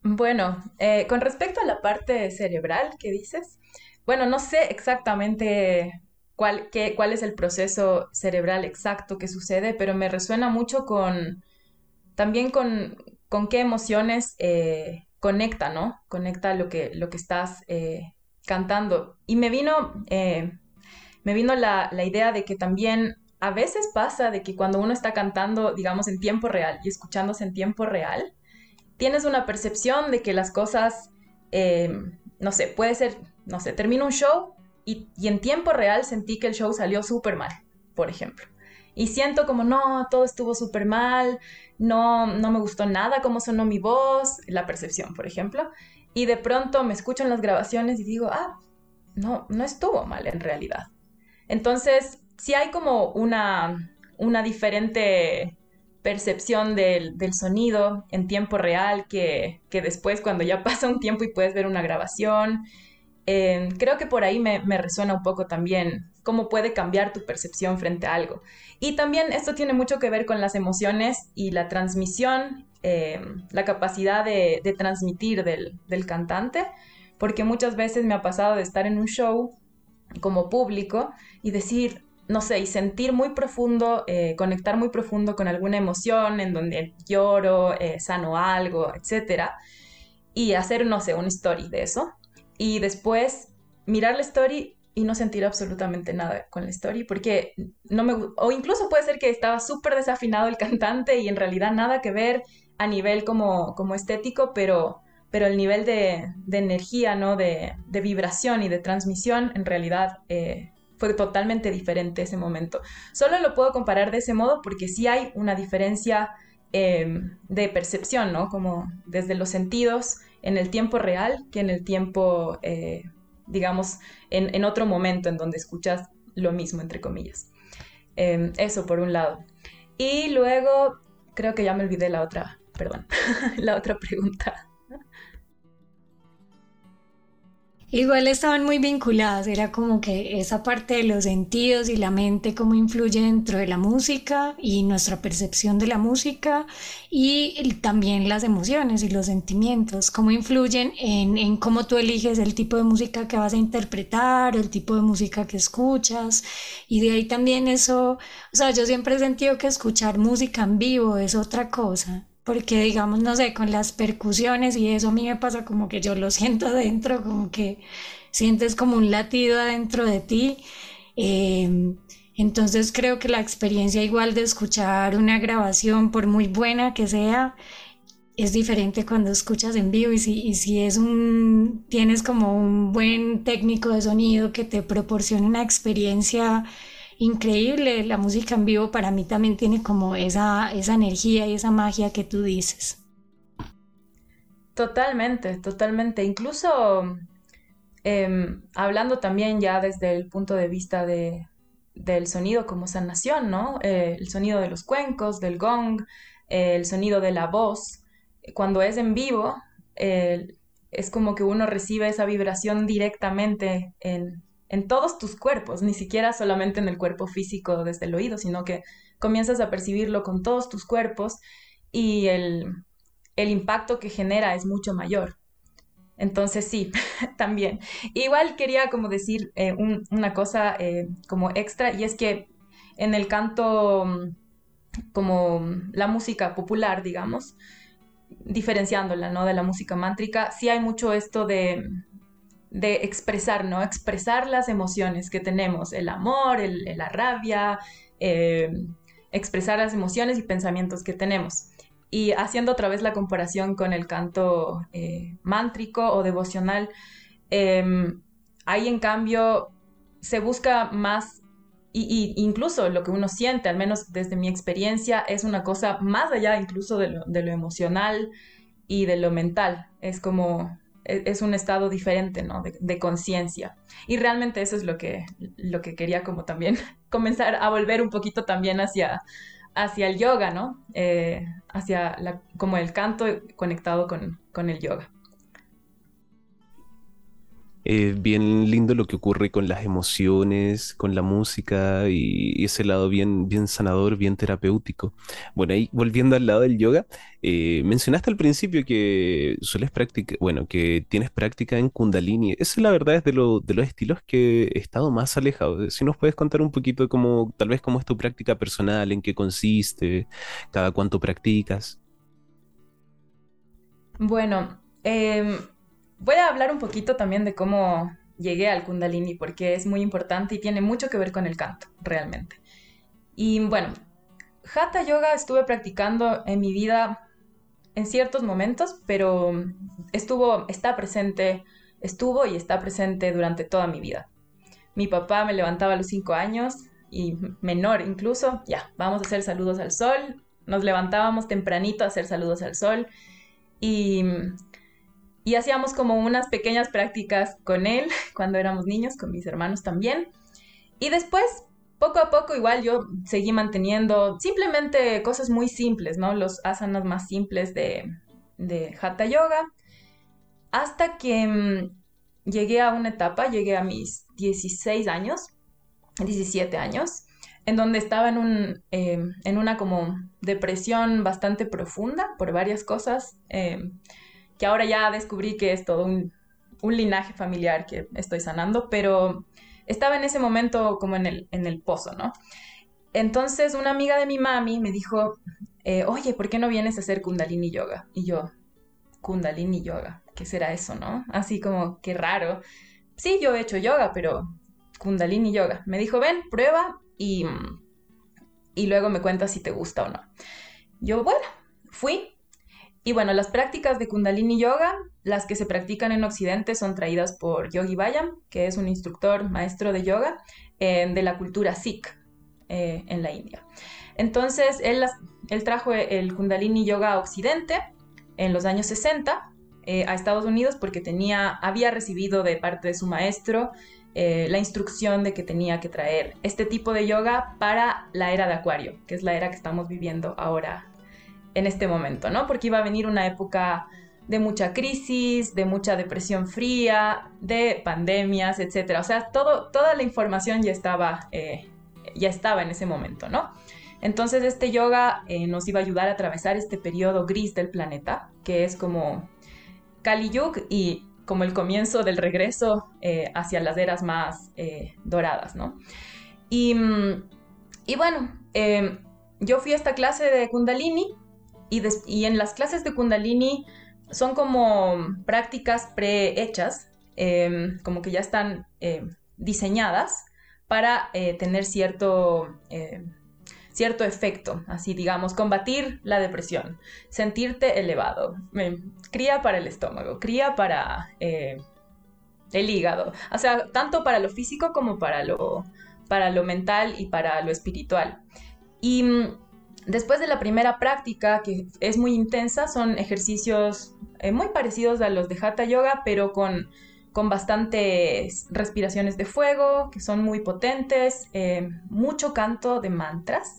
Bueno, eh, con respecto a la parte cerebral que dices, bueno, no sé exactamente cuál, qué, cuál es el proceso cerebral exacto que sucede, pero me resuena mucho con, también con, con qué emociones eh, conecta, ¿no? Conecta lo que, lo que estás eh, cantando. Y me vino, eh, me vino la, la, idea de que también a veces pasa de que cuando uno está cantando, digamos, en tiempo real y escuchándose en tiempo real, tienes una percepción de que las cosas, eh, no sé, puede ser, no sé, termino un show y, y en tiempo real sentí que el show salió súper mal, por ejemplo. Y siento como, no, todo estuvo súper mal, no, no me gustó nada cómo sonó mi voz, la percepción, por ejemplo y de pronto me escucho en las grabaciones y digo, ah, no, no estuvo mal en realidad. Entonces, sí hay como una, una diferente percepción del, del, sonido en tiempo real que, que, después cuando ya <laughs> pasa un tiempo y puedes ver una grabación. Eh, creo que por ahí me, me, resuena un poco también cómo puede cambiar tu percepción frente a algo. Y también esto tiene mucho que ver con las emociones y la transmisión eh, la capacidad de, transmitir del, cantante, porque muchas veces me ha pasado de estar en un show como público y decir, no sé, y sentir muy profundo, eh, conectar muy profundo con alguna emoción en donde lloro, eh, sano algo, etc. Y hacer, no sé, una story de eso. Y después mirar la story y no sentir absolutamente nada con la story, porque no me... O incluso puede ser que estaba súper desafinado el cantante y en realidad nada que ver a nivel como, como estético, pero, pero el nivel de, energía, ¿no? De, vibración y de transmisión en realidad eh, fue totalmente diferente ese momento. Solo lo puedo comparar de ese modo porque sí hay una diferencia em, de percepción, ¿no? Como desde los sentidos en el tiempo real que en el tiempo, eh, digamos, en, en, otro momento en donde escuchas lo mismo, entre comillas. Em, eso por un lado. Y luego, creo que ya me olvidé la otra perdón, <laughs> la otra pregunta. Igual estaban muy vinculadas, era como que esa parte de los sentidos y la mente, cómo influye dentro de la música y nuestra percepción de la música y también las emociones y los sentimientos, cómo influyen en, cómo tú eliges el tipo de música que vas a interpretar el tipo de música que escuchas. Y de ahí también eso, o sea, yo siempre he sentido que escuchar música en vivo es otra cosa porque digamos, no sé, con las percusiones y eso a mí me pasa como que yo lo siento adentro, como que sientes como un latido adentro de ti. Em, entonces creo que la experiencia igual de escuchar una grabación, por muy buena que sea, es diferente cuando escuchas en vivo y si, y si es un, tienes como un buen técnico de sonido que te proporciona una experiencia increíble. La música en vivo para mí también tiene como esa, esa energía y esa magia que tú dices. Totalmente, totalmente. Incluso em, hablando también ya desde el punto de vista de, del sonido como sanación, ¿no? Eh, el sonido de los cuencos, del gong, el sonido de la voz. Cuando es en vivo, es como que uno recibe esa vibración directamente en, en todos tus cuerpos, ni siquiera solamente en el cuerpo físico desde el oído, sino que comienzas a percibirlo con todos tus cuerpos y el, impacto que genera es mucho mayor. Entonces sí, <laughs> también. Igual quería como decir eh, una cosa eh, como extra y es que en el canto como la música popular, digamos, diferenciándola, ¿no? De la música mántrica, sí hay mucho esto de, de expresar, ¿no? Expresar las emociones que tenemos, el amor, la rabia, eh, expresar las emociones y pensamientos que tenemos. Y haciendo otra vez la comparación con el canto eh, mántrico o devocional, em, ahí en cambio se busca más, y, incluso lo que uno siente, al menos desde mi experiencia, es una cosa más allá incluso de lo emocional y de lo mental. Es como es un estado diferente, ¿no? De, conciencia. Y realmente eso es lo que, lo que quería como también <laughs> comenzar a volver un poquito también hacia, hacia el yoga, ¿no? Eh, hacia la, como el canto conectado con, con el yoga. Es bien lindo lo que ocurre con las emociones, con la música y, ese lado bien, bien sanador, bien terapéutico. Bueno, ahí volviendo al lado del yoga, eh, mencionaste al principio que sueles practicar, bueno, que tienes práctica en Kundalini. Eso la verdad es de, de los estilos que he estado más alejado. Si nos puedes contar un poquito cómo, tal vez cómo es tu práctica personal, en qué consiste, cada cuánto practicas. Bueno, eh, Voy a hablar un poquito también de cómo llegué al kundalini porque es muy importante y tiene mucho que ver con el canto, realmente. Y bueno, hatha yoga estuve practicando en mi vida en ciertos momentos, pero estuvo, está presente, estuvo y está presente durante toda mi vida. Mi papá me levantaba a los cinco años y menor incluso, ya, vamos a hacer saludos al sol. Nos levantábamos tempranito a hacer saludos al sol y y hacíamos como unas pequeñas prácticas con él <laughs> cuando éramos niños, con mis hermanos también. Y después, poco a poco, igual yo seguí manteniendo simplemente cosas muy simples, ¿no? Los asanas más simples de, de Hatha Yoga. Hasta que mm, llegué a una etapa, llegué a mis 16 años, 17 años, en donde estaba en, un, em, en una como depresión bastante profunda por varias cosas. Eh, que ahora ya descubrí que es todo un, linaje familiar que estoy sanando, pero estaba en ese momento como en el, en el pozo, ¿no? Entonces una amiga de mi mami me dijo, eh, oye, ¿por qué no vienes a hacer kundalini yoga? Y yo, kundalini yoga, ¿qué será eso, no? Así como, qué raro. Sí, yo he hecho yoga, pero kundalini yoga. Me dijo, ven, prueba y, y luego me cuentas si te gusta o no. Yo, bueno, fui, y bueno, las prácticas de Kundalini Yoga, las que se practican en Occidente, son traídas por Yogi Bayam, que es un instructor maestro de yoga eh, de la cultura Sikh eh, en la India. Entonces, él, él, trajo el Kundalini Yoga a Occidente en los años 60 eh, a Estados Unidos porque tenía, había recibido de parte de su maestro la instrucción de que tenía que traer este tipo de yoga para la era de Acuario, que es la era que estamos viviendo ahora en este momento, ¿no? Porque iba a venir una época de mucha crisis, de mucha depresión fría, de pandemias, etcétera. O sea, todo, toda la información ya estaba, eh, ya estaba en ese momento, ¿no? Entonces este yoga eh, nos iba a ayudar a atravesar este periodo gris del planeta, que es como Kali Yuga y como el comienzo del regreso eh, hacia las eras más doradas, ¿no? Y, mm, y bueno, yo fui a esta clase de Kundalini y, en las clases de Kundalini son como prácticas prehechas, em, como que ya están em, diseñadas para eh, tener cierto, em, cierto efecto, así digamos, combatir la depresión, sentirte elevado, cría para el estómago, cría para eh, el hígado, o sea, tanto para lo físico como para lo, para lo mental y para lo espiritual. Y mm, Después de la primera práctica, que es muy intensa, son ejercicios eh, muy parecidos a los de Hatha Yoga, pero con, con bastantes respiraciones de fuego, que son muy potentes, eh, mucho canto de mantras,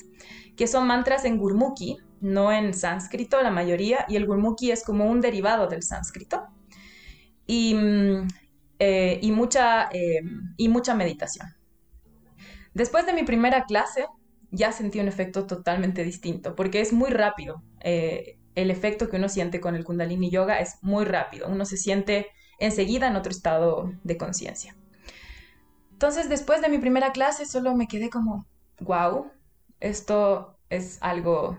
que son mantras en gurmukhi, no en sánscrito la mayoría, y el gurmukhi es como un derivado del sánscrito. Y, mm, eh, y, mucha, y mucha meditación. Después de mi primera clase, ya sentí un efecto totalmente distinto, porque es muy rápido. Eh, el efecto que uno siente con el kundalini yoga es muy rápido. Uno se siente enseguida en otro estado de conciencia. Entonces, después de mi primera clase, solo me quedé como, wow, esto es algo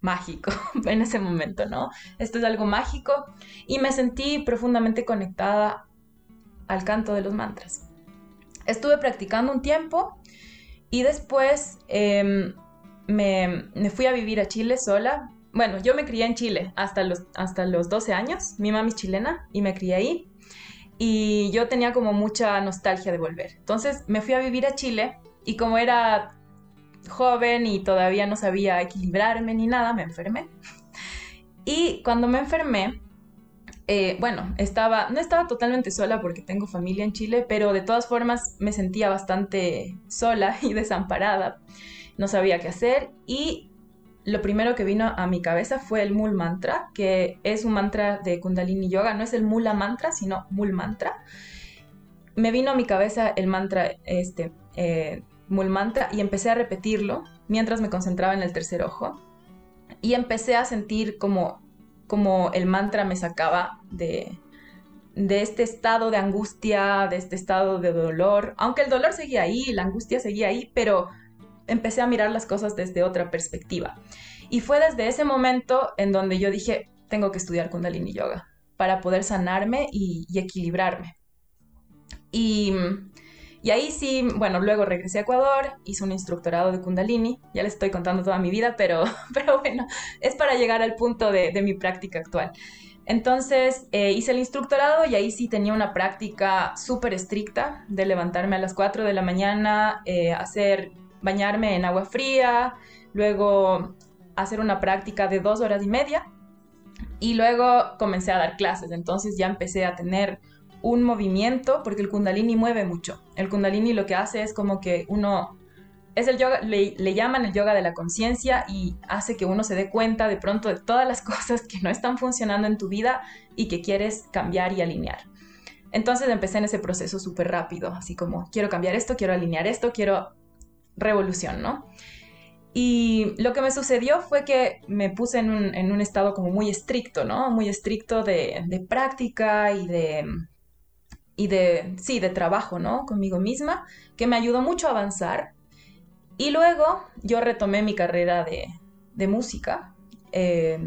mágico <laughs> en ese momento, ¿no? Esto es algo mágico y me sentí profundamente conectada al canto de los mantras. Estuve practicando un tiempo y después em, me, fui a vivir a Chile sola. Bueno, yo me crié en Chile hasta los, hasta los 12 años. Mi mami es chilena y me crié ahí. Y yo tenía como mucha nostalgia de volver. Entonces me fui a vivir a Chile y como era joven y todavía no sabía equilibrarme ni nada, me enfermé. Y cuando me enfermé, eh, bueno, estaba, no estaba totalmente sola porque tengo familia en Chile, pero de todas formas me sentía bastante sola <laughs> y desamparada. No sabía qué hacer y lo primero que vino a mi cabeza fue el Mul Mantra, que es un mantra de Kundalini Yoga, no es el Mula Mantra, sino Mul Mantra. Me vino a mi cabeza el mantra, este, eh, Mul Mantra, y empecé a repetirlo mientras me concentraba en el tercer ojo. Y empecé a sentir como, como el mantra me sacaba de, de este estado de angustia, de este estado de dolor, aunque el dolor seguía ahí, la angustia seguía ahí, pero empecé a mirar las cosas desde otra perspectiva. Y fue desde ese momento en donde yo dije, tengo que estudiar Kundalini Yoga para poder sanarme y, equilibrarme. Y, y, ahí sí, bueno, luego regresé a Ecuador, hice un instructorado de Kundalini, ya les estoy contando toda mi vida, pero, <laughs> pero bueno, es para llegar al punto de, mi práctica actual. Entonces eh, hice el instructorado y ahí sí tenía una práctica súper estricta de levantarme a las 4 de la mañana, eh, hacer bañarme en agua fría, luego hacer una práctica de dos horas y media y luego comencé a dar clases. Entonces ya empecé a tener un movimiento porque el kundalini mueve mucho. El kundalini lo que hace es como que uno es el yoga, le, llaman el yoga de la conciencia y hace que uno se dé cuenta de pronto de todas las <laughs> cosas que no están funcionando en tu vida y que quieres cambiar y alinear. Entonces empecé en ese proceso súper rápido, así como quiero cambiar esto, quiero alinear esto, quiero revolución, ¿no? Y lo que me sucedió fue que me puse en un, estado como muy estricto, ¿no? Muy estricto de, práctica y de, y de, sí, de trabajo, ¿no? Conmigo misma, que me ayudó mucho a avanzar. Y luego yo retomé mi carrera de, música. Eh,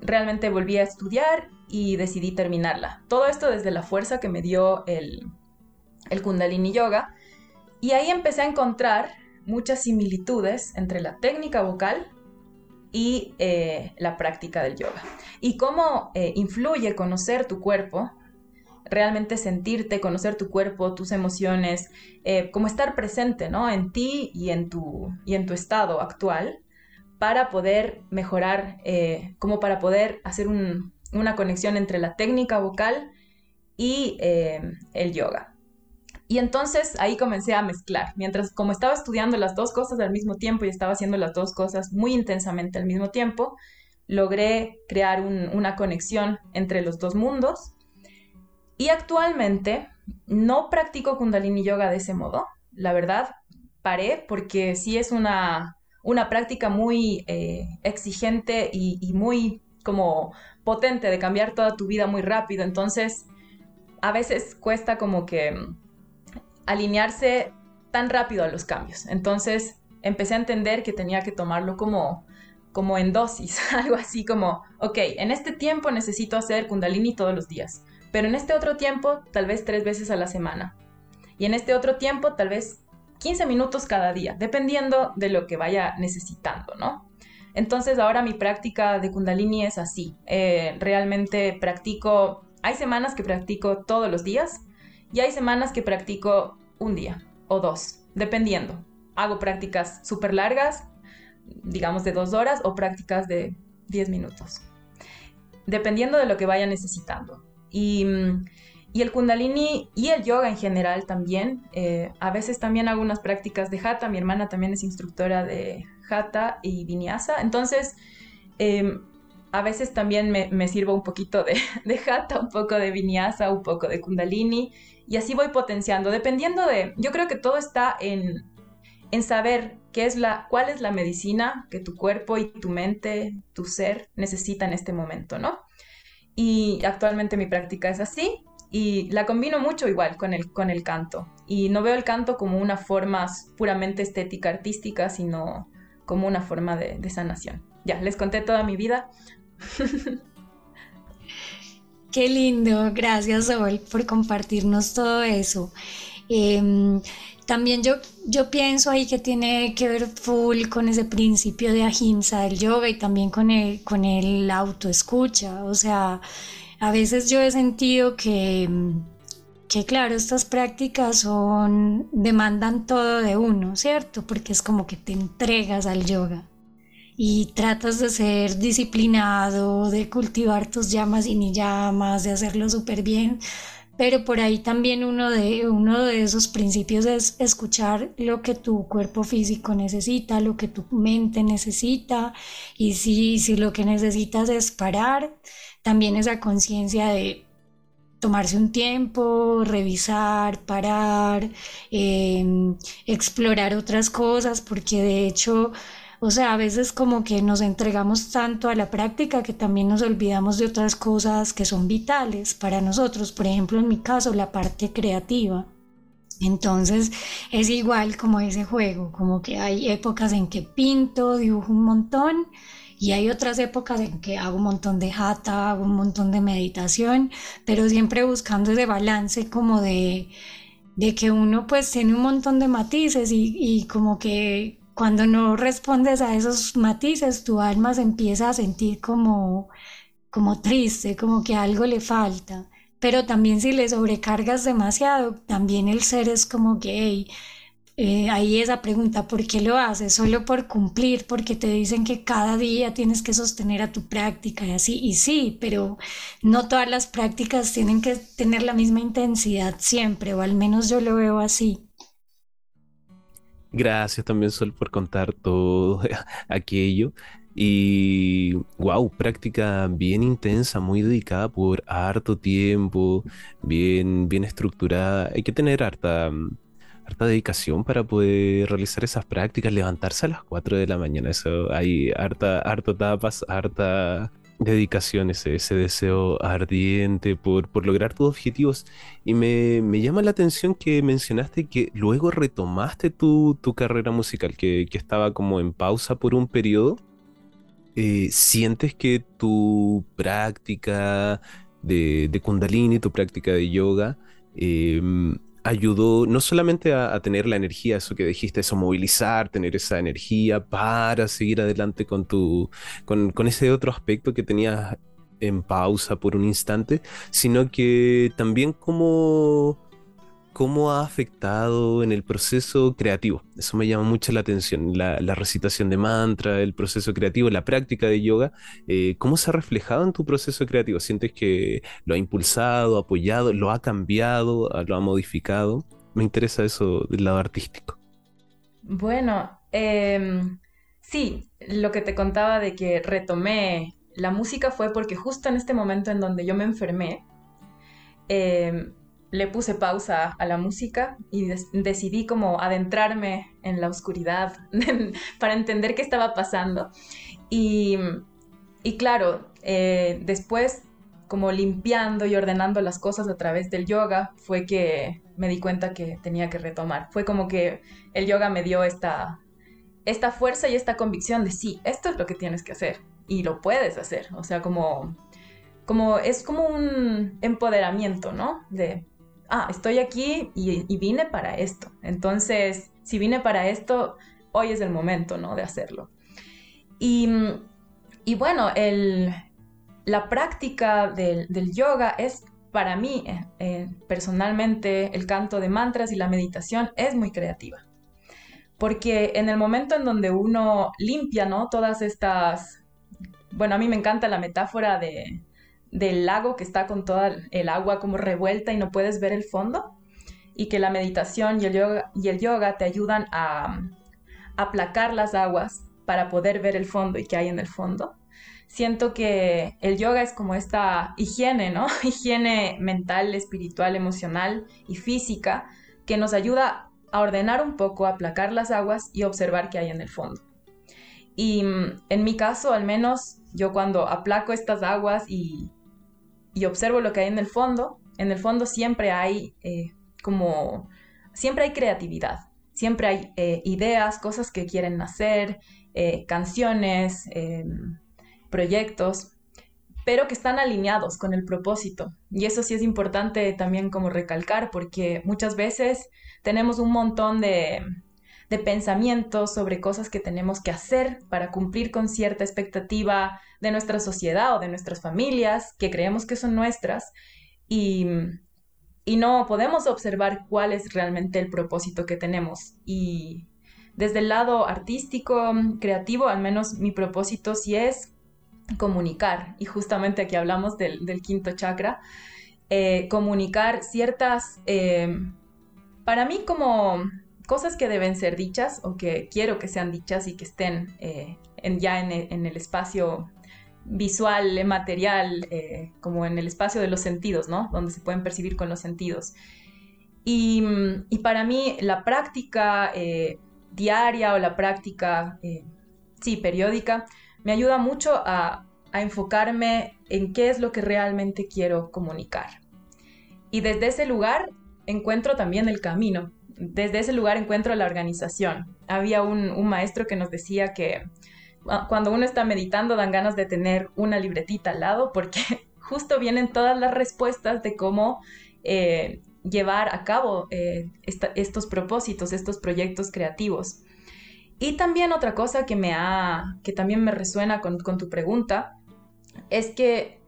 realmente volví a estudiar y decidí terminarla. Todo esto desde la fuerza que me dio el, el Kundalini Yoga y ahí empecé a encontrar muchas similitudes entre la técnica vocal y eh, la práctica del yoga. Y cómo eh, influye conocer tu cuerpo, realmente sentirte, conocer tu cuerpo, tus emociones, eh, como estar presente ¿no? en ti y en tu, y en tu estado actual para poder mejorar, como para poder hacer una conexión entre la técnica vocal y el yoga. Y entonces ahí comencé a mezclar. Mientras como estaba estudiando las dos cosas al mismo tiempo y estaba haciendo las dos cosas muy intensamente al mismo tiempo, logré crear una conexión entre los dos mundos. Y actualmente no practico kundalini yoga de ese modo. La verdad, paré porque sí es una, una práctica muy eh, exigente y, muy como potente de cambiar toda tu vida muy rápido. Entonces, a veces cuesta como que alinearse tan rápido a los cambios. Entonces empecé a entender que tenía que tomarlo como, como en dosis, <laughs> algo así como, ok, en este tiempo necesito hacer kundalini todos los días, pero en este otro tiempo tal vez tres veces a la semana. Y en este otro tiempo tal vez 15 minutos cada día, dependiendo de lo que vaya necesitando, ¿no? Entonces ahora mi práctica de kundalini es así. Eh, realmente practico, hay semanas que practico todos los días y hay semanas que practico un día o dos, dependiendo. Hago prácticas súper largas, digamos de dos horas, o prácticas de diez minutos, dependiendo de lo que vaya necesitando. Y, el kundalini y el yoga en general también. Eh, a veces también hago unas prácticas de hatha. Mi hermana también es instructora de hatha y vinyasa. Entonces, em, a veces también me, sirvo un poquito de, <laughs> de hatha, un poco de vinyasa, un poco de kundalini y así voy potenciando, dependiendo de, yo creo que todo está en, en saber qué es la, cuál es la medicina que tu cuerpo y tu mente, tu ser necesita en este momento, ¿no? Y actualmente mi práctica es así y la combino mucho igual con el, con el canto. Y no veo el canto como una forma puramente estética, artística, sino como una forma de, sanación. Ya, les conté toda mi vida. <laughs> Qué lindo, gracias Sol por compartirnos todo eso. Em, también yo, yo pienso ahí que tiene que ver full con ese principio de ahimsa del yoga y también con el, con el autoescucha. O sea, a veces yo he sentido que, que claro, estas prácticas son, demandan todo de uno, ¿cierto? Porque es como que te entregas al yoga y tratas de ser disciplinado, de cultivar tus llamas y ni llamas, de hacerlo súper bien, pero por ahí también uno de, uno de esos principios es escuchar lo que tu cuerpo físico necesita, lo que tu mente necesita, y si, si lo que necesitas es parar, también esa conciencia de tomarse un tiempo, revisar, parar, em, explorar otras cosas, porque de hecho o sea, a veces como que nos entregamos tanto a la práctica que también nos olvidamos de otras cosas que son vitales para nosotros. Por ejemplo, en mi caso, la parte creativa. Entonces es igual como ese juego, como que hay épocas en que pinto, dibujo un montón y hay otras épocas en que hago un montón de jata, hago un montón de meditación, pero siempre buscando ese balance como de, de que uno pues tiene un montón de matices y, y como que cuando no respondes a esos matices, tu alma se empieza a sentir como, como triste, como que algo le falta. Pero también si le sobrecargas demasiado, también el ser es como que, eh, ahí esa pregunta, ¿por qué lo haces? Solo por cumplir, porque te dicen que cada día tienes que sostener a tu práctica y así, y sí, pero no todas las prácticas tienen que tener la misma intensidad siempre, o al menos yo lo veo así. Gracias también, Sol, por contar todo <laughs> aquello. Y wow, práctica bien intensa, muy dedicada por harto tiempo, bien, bien estructurada. Hay que tener harta, harta dedicación para poder realizar esas prácticas, levantarse a las 4 de la mañana. Eso hay harta, harto tapas, harta dedicación, ese, deseo ardiente por, por, lograr tus objetivos. Y me, llama la atención que mencionaste que luego retomaste tu, carrera musical, que, estaba como en pausa por un periodo. Eh, ¿Sientes que tu práctica de, de Kundalini, tu práctica de yoga, em, ayudó no solamente a, tener la energía, eso que dijiste, eso, movilizar, tener esa energía para seguir adelante con tu, con, con ese otro aspecto que tenías en pausa por un instante, sino que también como cómo ha afectado en el proceso creativo. Eso me llama mucho la atención, la, recitación de mantra, el proceso creativo, la práctica de yoga. Eh, ¿Cómo se ha reflejado en tu proceso creativo? ¿Sientes que lo ha impulsado, apoyado, lo ha cambiado, lo ha modificado? Me interesa eso del lado artístico. Bueno, em, sí, lo que te contaba de que retomé la música fue porque justo en este momento en donde yo me enfermé, eh, le puse pausa a la música y decidí como adentrarme en la oscuridad <laughs> para entender qué estaba pasando. Y, claro, eh, después como limpiando y ordenando las cosas a través del yoga fue que me di cuenta que tenía que retomar. Fue como que el yoga me dio esta, esta fuerza y esta convicción de sí, esto es lo que tienes que hacer y lo puedes hacer. O sea, como, como es como un empoderamiento, ¿no? De ah, estoy aquí y, vine para esto. Entonces, si vine para esto, hoy es el momento, ¿no? De hacerlo. Y, bueno, la práctica del, yoga es para mí, eh, eh, personalmente, el canto de mantras y la meditación es muy creativa. Porque en el momento en donde uno limpia, ¿no? Todas estas, bueno, a mí me encanta la metáfora de, del lago que está con toda el agua como revuelta y no puedes ver el fondo y que la meditación y el yoga, y el yoga te ayudan a, aplacar las aguas para poder ver el fondo y qué hay en el fondo. Siento que el yoga es como esta higiene, ¿no? <laughs> Higiene mental, espiritual, emocional y física que nos ayuda a ordenar un poco, a aplacar las aguas y observar qué hay en el fondo. Y mm, en mi caso, al menos, yo cuando aplaco estas aguas y, y observo lo que hay en el fondo, en el fondo siempre hay eh, como, siempre hay creatividad, siempre hay eh, ideas, cosas que quieren hacer, eh, canciones, em, proyectos, pero que están alineados con el propósito. Y eso sí es importante también como recalcar, porque muchas veces tenemos un montón de, de pensamientos sobre cosas que tenemos que hacer para cumplir con cierta expectativa de nuestra sociedad o de nuestras familias, que creemos que son nuestras, y, y no podemos observar cuál es realmente el propósito que tenemos. Y desde el lado artístico, creativo, al menos mi propósito sí es comunicar. Y justamente aquí hablamos del, quinto chakra, eh, comunicar ciertas, eh, para mí como cosas que deben ser dichas o que quiero que sean dichas y que estén eh, ya en el, espacio visual, material, como en el espacio de los sentidos, ¿no? Donde se pueden percibir con los sentidos. Y, y para mí la práctica diaria o la práctica, sí, periódica, me ayuda mucho a, enfocarme en qué es lo que realmente quiero comunicar. Y desde ese lugar encuentro también el camino. Desde ese lugar encuentro la organización. Había un, maestro que nos decía que cuando uno está meditando dan ganas de tener una libretita al lado porque <laughs> justo vienen todas las respuestas de cómo eh, llevar a cabo eh, estos propósitos, estos proyectos creativos. Y también otra cosa que me ha, que también me resuena con, tu pregunta, es que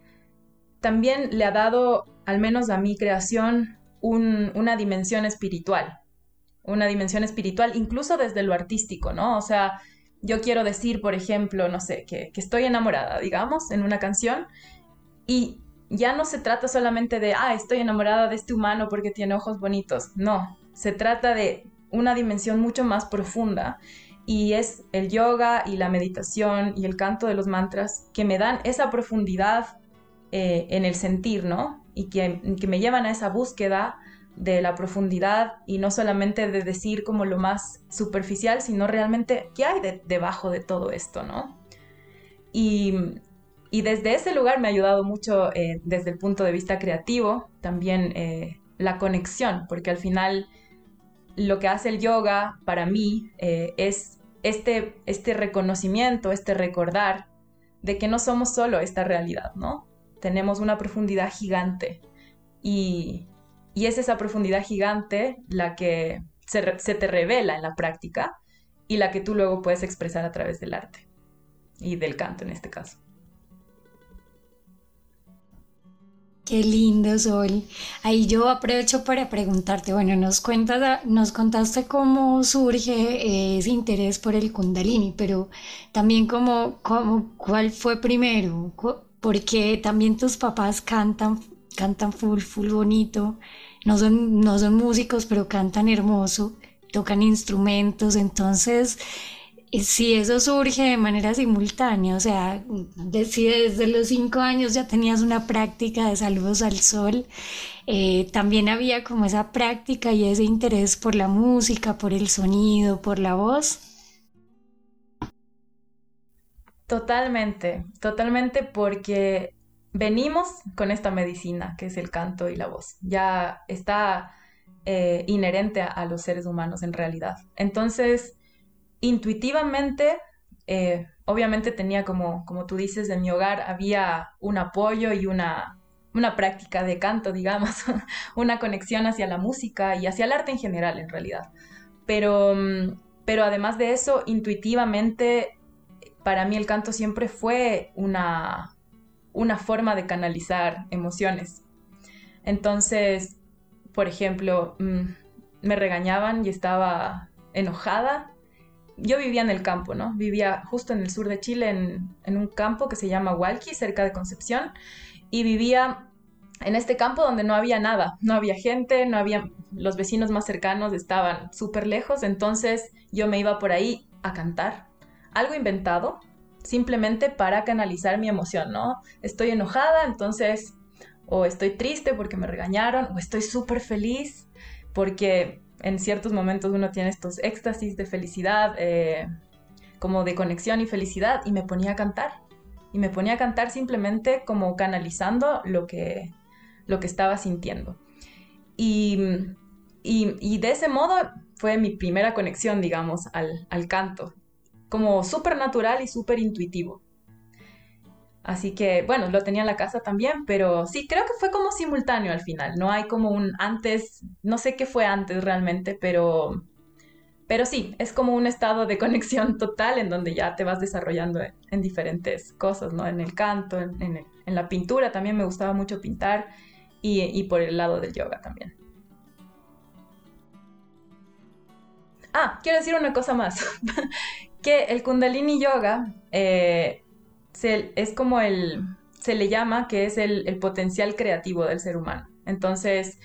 también le ha dado, al menos a mi creación, una dimensión espiritual. Una dimensión espiritual, incluso desde lo artístico, ¿no? O sea, yo quiero decir, por ejemplo, no sé, que, estoy enamorada, digamos, en una canción, y ya no se trata solamente de, ah, estoy enamorada de este humano porque tiene ojos bonitos. No, se trata de una dimensión mucho más profunda y es el yoga y la meditación y el canto de los mantras que me dan esa profundidad eh, en el sentir, ¿no? Y que, me llevan a esa búsqueda de la profundidad y no solamente de decir como lo más superficial, sino realmente qué hay debajo de todo esto, ¿no? Y, desde ese lugar me ha ayudado mucho eh, desde el punto de vista creativo, también eh, la conexión, porque al final lo que hace el yoga para mí es este, este reconocimiento, este recordar de que no somos solo esta realidad, ¿no? Tenemos una profundidad gigante y, es esa profundidad gigante la que se, te revela en la práctica y la que tú luego puedes expresar a través del arte y del canto en este caso. Qué lindo, Sol. Ahí yo aprovecho para preguntarte, bueno, nos, cuentas, nos contaste cómo surge ese interés por el kundalini, pero también cómo, cómo, cuál fue primero, porque también tus papás cantan, cantan full, full bonito, no son, no son músicos, pero cantan hermoso, tocan instrumentos, entonces si eso surge de manera simultánea, o sea, si desde los cinco años ya tenías una práctica de saludos al sol, eh, también había como esa práctica y ese interés por la música, por el sonido, por la voz. Totalmente, totalmente porque venimos con esta medicina que es el canto y la voz. Ya está eh, inherente a los seres humanos en realidad. Entonces, intuitivamente, eh, obviamente tenía como, como tú dices, en mi hogar había un apoyo y una, una práctica de canto, <laughs> digamos, una conexión hacia la música y hacia el arte en general, en realidad. Pero, mm, pero además de eso, intuitivamente, para mí el canto siempre fue una, una forma de canalizar emociones. Entonces, por ejemplo, mm, me regañaban y estaba enojada yo vivía en el campo, ¿no? Vivía justo en el sur de Chile, en, un campo que se llama Hualqui, cerca de Concepción, y vivía en este campo donde no había nada, no había gente, no había, los vecinos más cercanos estaban súper lejos, entonces yo me iba por ahí a cantar, algo inventado, simplemente para canalizar mi emoción, ¿no? Estoy enojada, entonces, o estoy triste porque me regañaron, o estoy súper feliz porque en ciertos momentos uno tiene estos éxtasis de felicidad, eh, como de conexión y felicidad, y me ponía a cantar. Y me ponía a cantar simplemente como canalizando lo que, lo que estaba sintiendo. Y, de ese modo fue mi primera conexión, digamos, al, canto, como súper natural y súper intuitivo. Así que, bueno, lo tenía en la casa también, pero sí, creo que fue como simultáneo al final. No hay como un antes, no sé qué fue antes realmente, pero, pero sí, es como un estado de <laughs> conexión total en donde ya te vas desarrollando en, diferentes cosas, ¿no? En el canto, en, la pintura también me gustaba mucho pintar y, por el lado del yoga también. Ah, quiero decir una cosa más, <laughs> que el kundalini yoga eh, es como el, se le llama que es el, potencial creativo del ser humano. Entonces,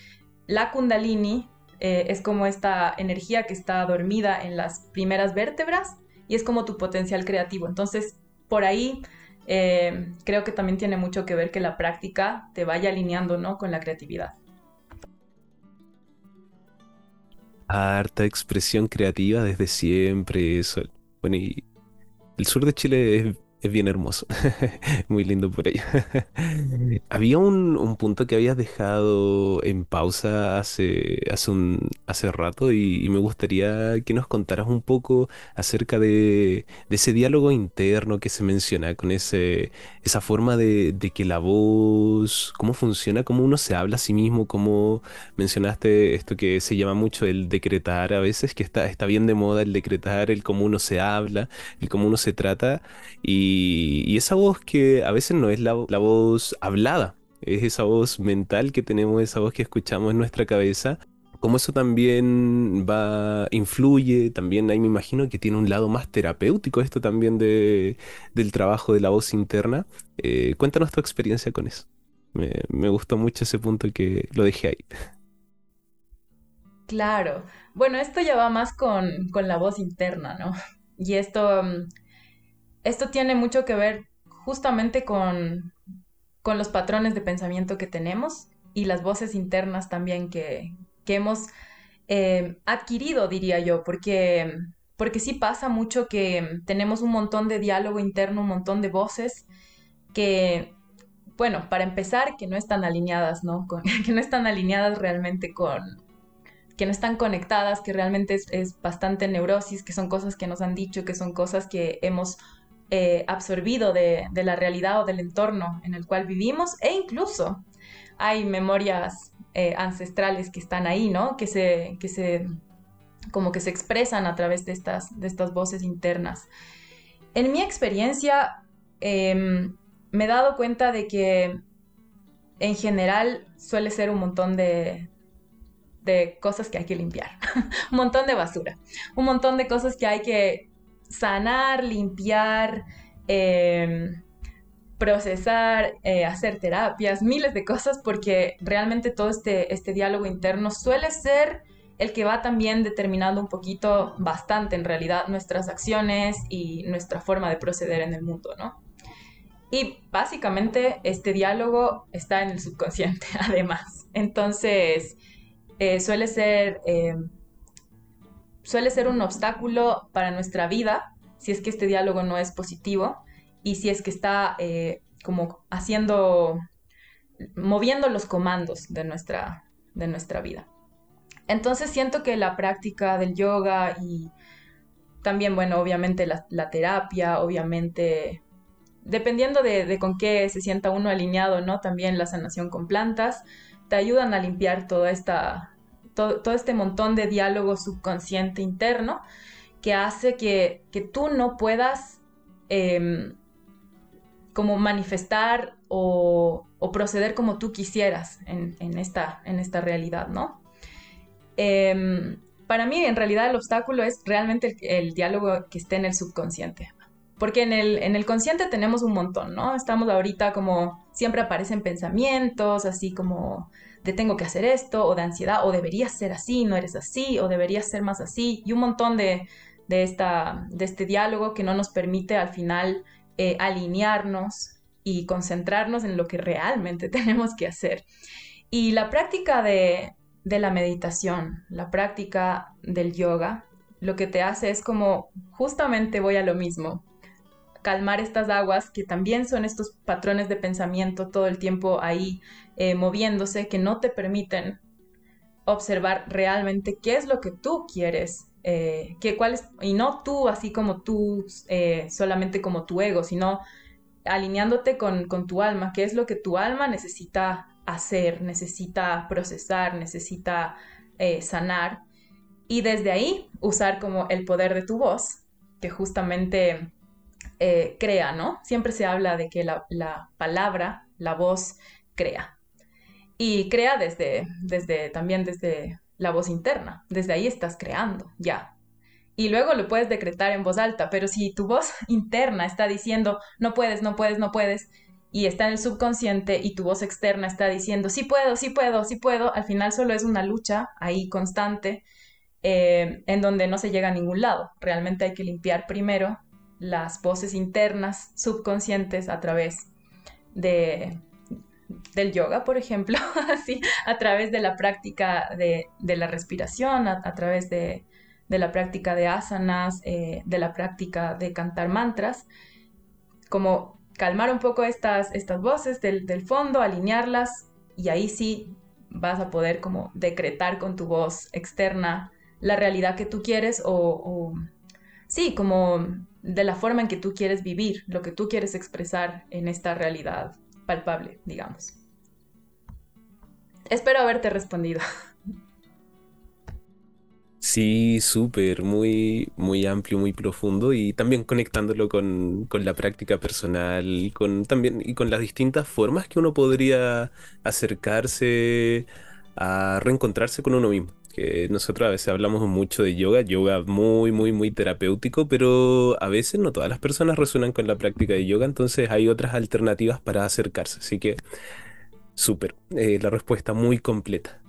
la kundalini eh, es como esta energía que está dormida en las primeras vértebras y es como tu potencial creativo. Entonces, por ahí eh, creo que también tiene mucho que ver que la práctica te vaya alineando ¿no? con la creatividad. Harta expresión creativa desde siempre. Eso. Bueno, y el sur de Chile es es bien hermoso. <laughs> Muy lindo por ahí. <laughs> Había un, punto que habías dejado en pausa hace, hace, un, hace rato y, me gustaría que nos contaras un poco acerca de, ese diálogo interno que se menciona, con ese, esa forma de, de, que la voz, cómo funciona, cómo uno se habla a sí mismo, cómo mencionaste esto que se llama mucho el decretar a veces, que está, está bien de moda el decretar, el cómo uno se habla, el cómo uno se trata y y, esa voz que a veces no es la, voz hablada, es esa voz mental que tenemos, esa voz que escuchamos en nuestra cabeza. Como eso también va, influye, también ahí me imagino que tiene un lado más terapéutico esto también de, del trabajo de la voz interna. Eh, cuéntanos tu experiencia con eso. Me, me gustó mucho ese punto que lo dejé ahí. Claro. Bueno, esto ya va más con, con la voz interna, ¿no? Y esto mm, esto tiene mucho que ver justamente con, con los patrones de pensamiento que tenemos y las voces internas también que, hemos eh, adquirido, diría yo, porque, porque sí pasa mucho que tenemos un montón de diálogo interno, un montón de voces que, bueno, para empezar, que no están alineadas, ¿no? <laughs> que no están alineadas realmente con, que no están conectadas, que realmente es, bastante neurosis, que son cosas que nos han dicho, que son cosas que hemos eh, absorbido de, la realidad o del entorno en el cual vivimos e incluso hay memorias eh, ancestrales que están ahí, ¿no? Que se, que se, como que se expresan a través de estas, de estas voces internas. En mi experiencia, em, me he dado cuenta de que en general suele ser un montón de, de cosas que hay que limpiar, <laughs> un montón de basura, un montón de cosas que hay que sanar, limpiar, em, procesar, eh, hacer terapias, miles de cosas, porque realmente todo este, este diálogo interno suele ser el que va también determinando un poquito, bastante en realidad, nuestras acciones y nuestra forma de proceder en el mundo, ¿no? Y básicamente este diálogo está en el subconsciente, <laughs> además. Entonces, eh, suele ser em, suele ser un obstáculo para nuestra vida si es que este diálogo no es positivo y si es que está eh, como haciendo, moviendo los comandos de nuestra, de nuestra vida. Entonces siento que la práctica del yoga y también, bueno, obviamente la, terapia, obviamente, dependiendo de, de, con qué se sienta uno alineado, ¿no? También la sanación con plantas, te ayudan a limpiar toda esta, todo, este montón de diálogo subconsciente interno que hace que, tú no puedas em, como manifestar o, proceder como tú quisieras en, esta, en esta realidad, ¿no? Em, para mí, en realidad, el obstáculo es realmente el, diálogo que esté en el subconsciente. Porque en el, en el consciente tenemos un montón, ¿no? Estamos ahorita como, siempre aparecen pensamientos, así como de tengo que hacer esto, o de ansiedad, o deberías ser así, no eres así, o deberías ser más así, y un montón de, esta, de este diálogo que no nos permite al final eh, alinearnos y concentrarnos en lo que realmente <laughs> tenemos que hacer. Y la práctica de, de la meditación, la práctica del yoga, lo que te hace es como justamente voy a lo mismo, calmar estas aguas que también son estos patrones de pensamiento todo el tiempo ahí eh, moviéndose que no te permiten observar realmente qué es lo que tú quieres, eh, cuál y no tú así como tú, eh, solamente como tu ego, sino alineándote con, tu alma, qué es lo que tu alma necesita hacer, necesita procesar, necesita eh, sanar. Y desde ahí usar como el poder de tu voz, que justamente crea, ¿no? Siempre se habla de que la, la, palabra, la voz, crea. Y crea desde, desde, también desde la voz interna. Desde ahí estás creando, ya y luego lo puedes decretar en voz alta, pero si tu voz <laughs> interna está diciendo no puedes, no puedes, no puedes, y está en el subconsciente y tu voz externa está diciendo sí puedo, sí puedo, sí puedo, al final solo es una lucha ahí constante eh, en donde no se llega a ningún lado. Realmente hay que limpiar primero las voces internas subconscientes a través de, del yoga, por ejemplo, <laughs> así, a través de la práctica de, la respiración, a través de, la práctica de asanas, eh, de la práctica de cantar mantras, como calmar un poco estas, estas voces del, fondo, alinearlas y ahí sí vas a poder como decretar con tu voz externa la realidad que tú quieres o, o sí, como de la forma en que tú quieres vivir, lo que tú quieres expresar en esta realidad palpable, digamos. Espero haberte respondido. Sí, súper, muy, muy amplio, muy profundo y también conectándolo con, la práctica personal con, también, y con las distintas formas que uno podría acercarse a reencontrarse con uno mismo. Que nosotros a veces hablamos mucho de yoga, yoga muy, muy, muy terapéutico, pero a veces no todas las personas resuenan con la práctica de yoga, entonces hay otras alternativas para acercarse. Así que, súper, eh, la respuesta muy completa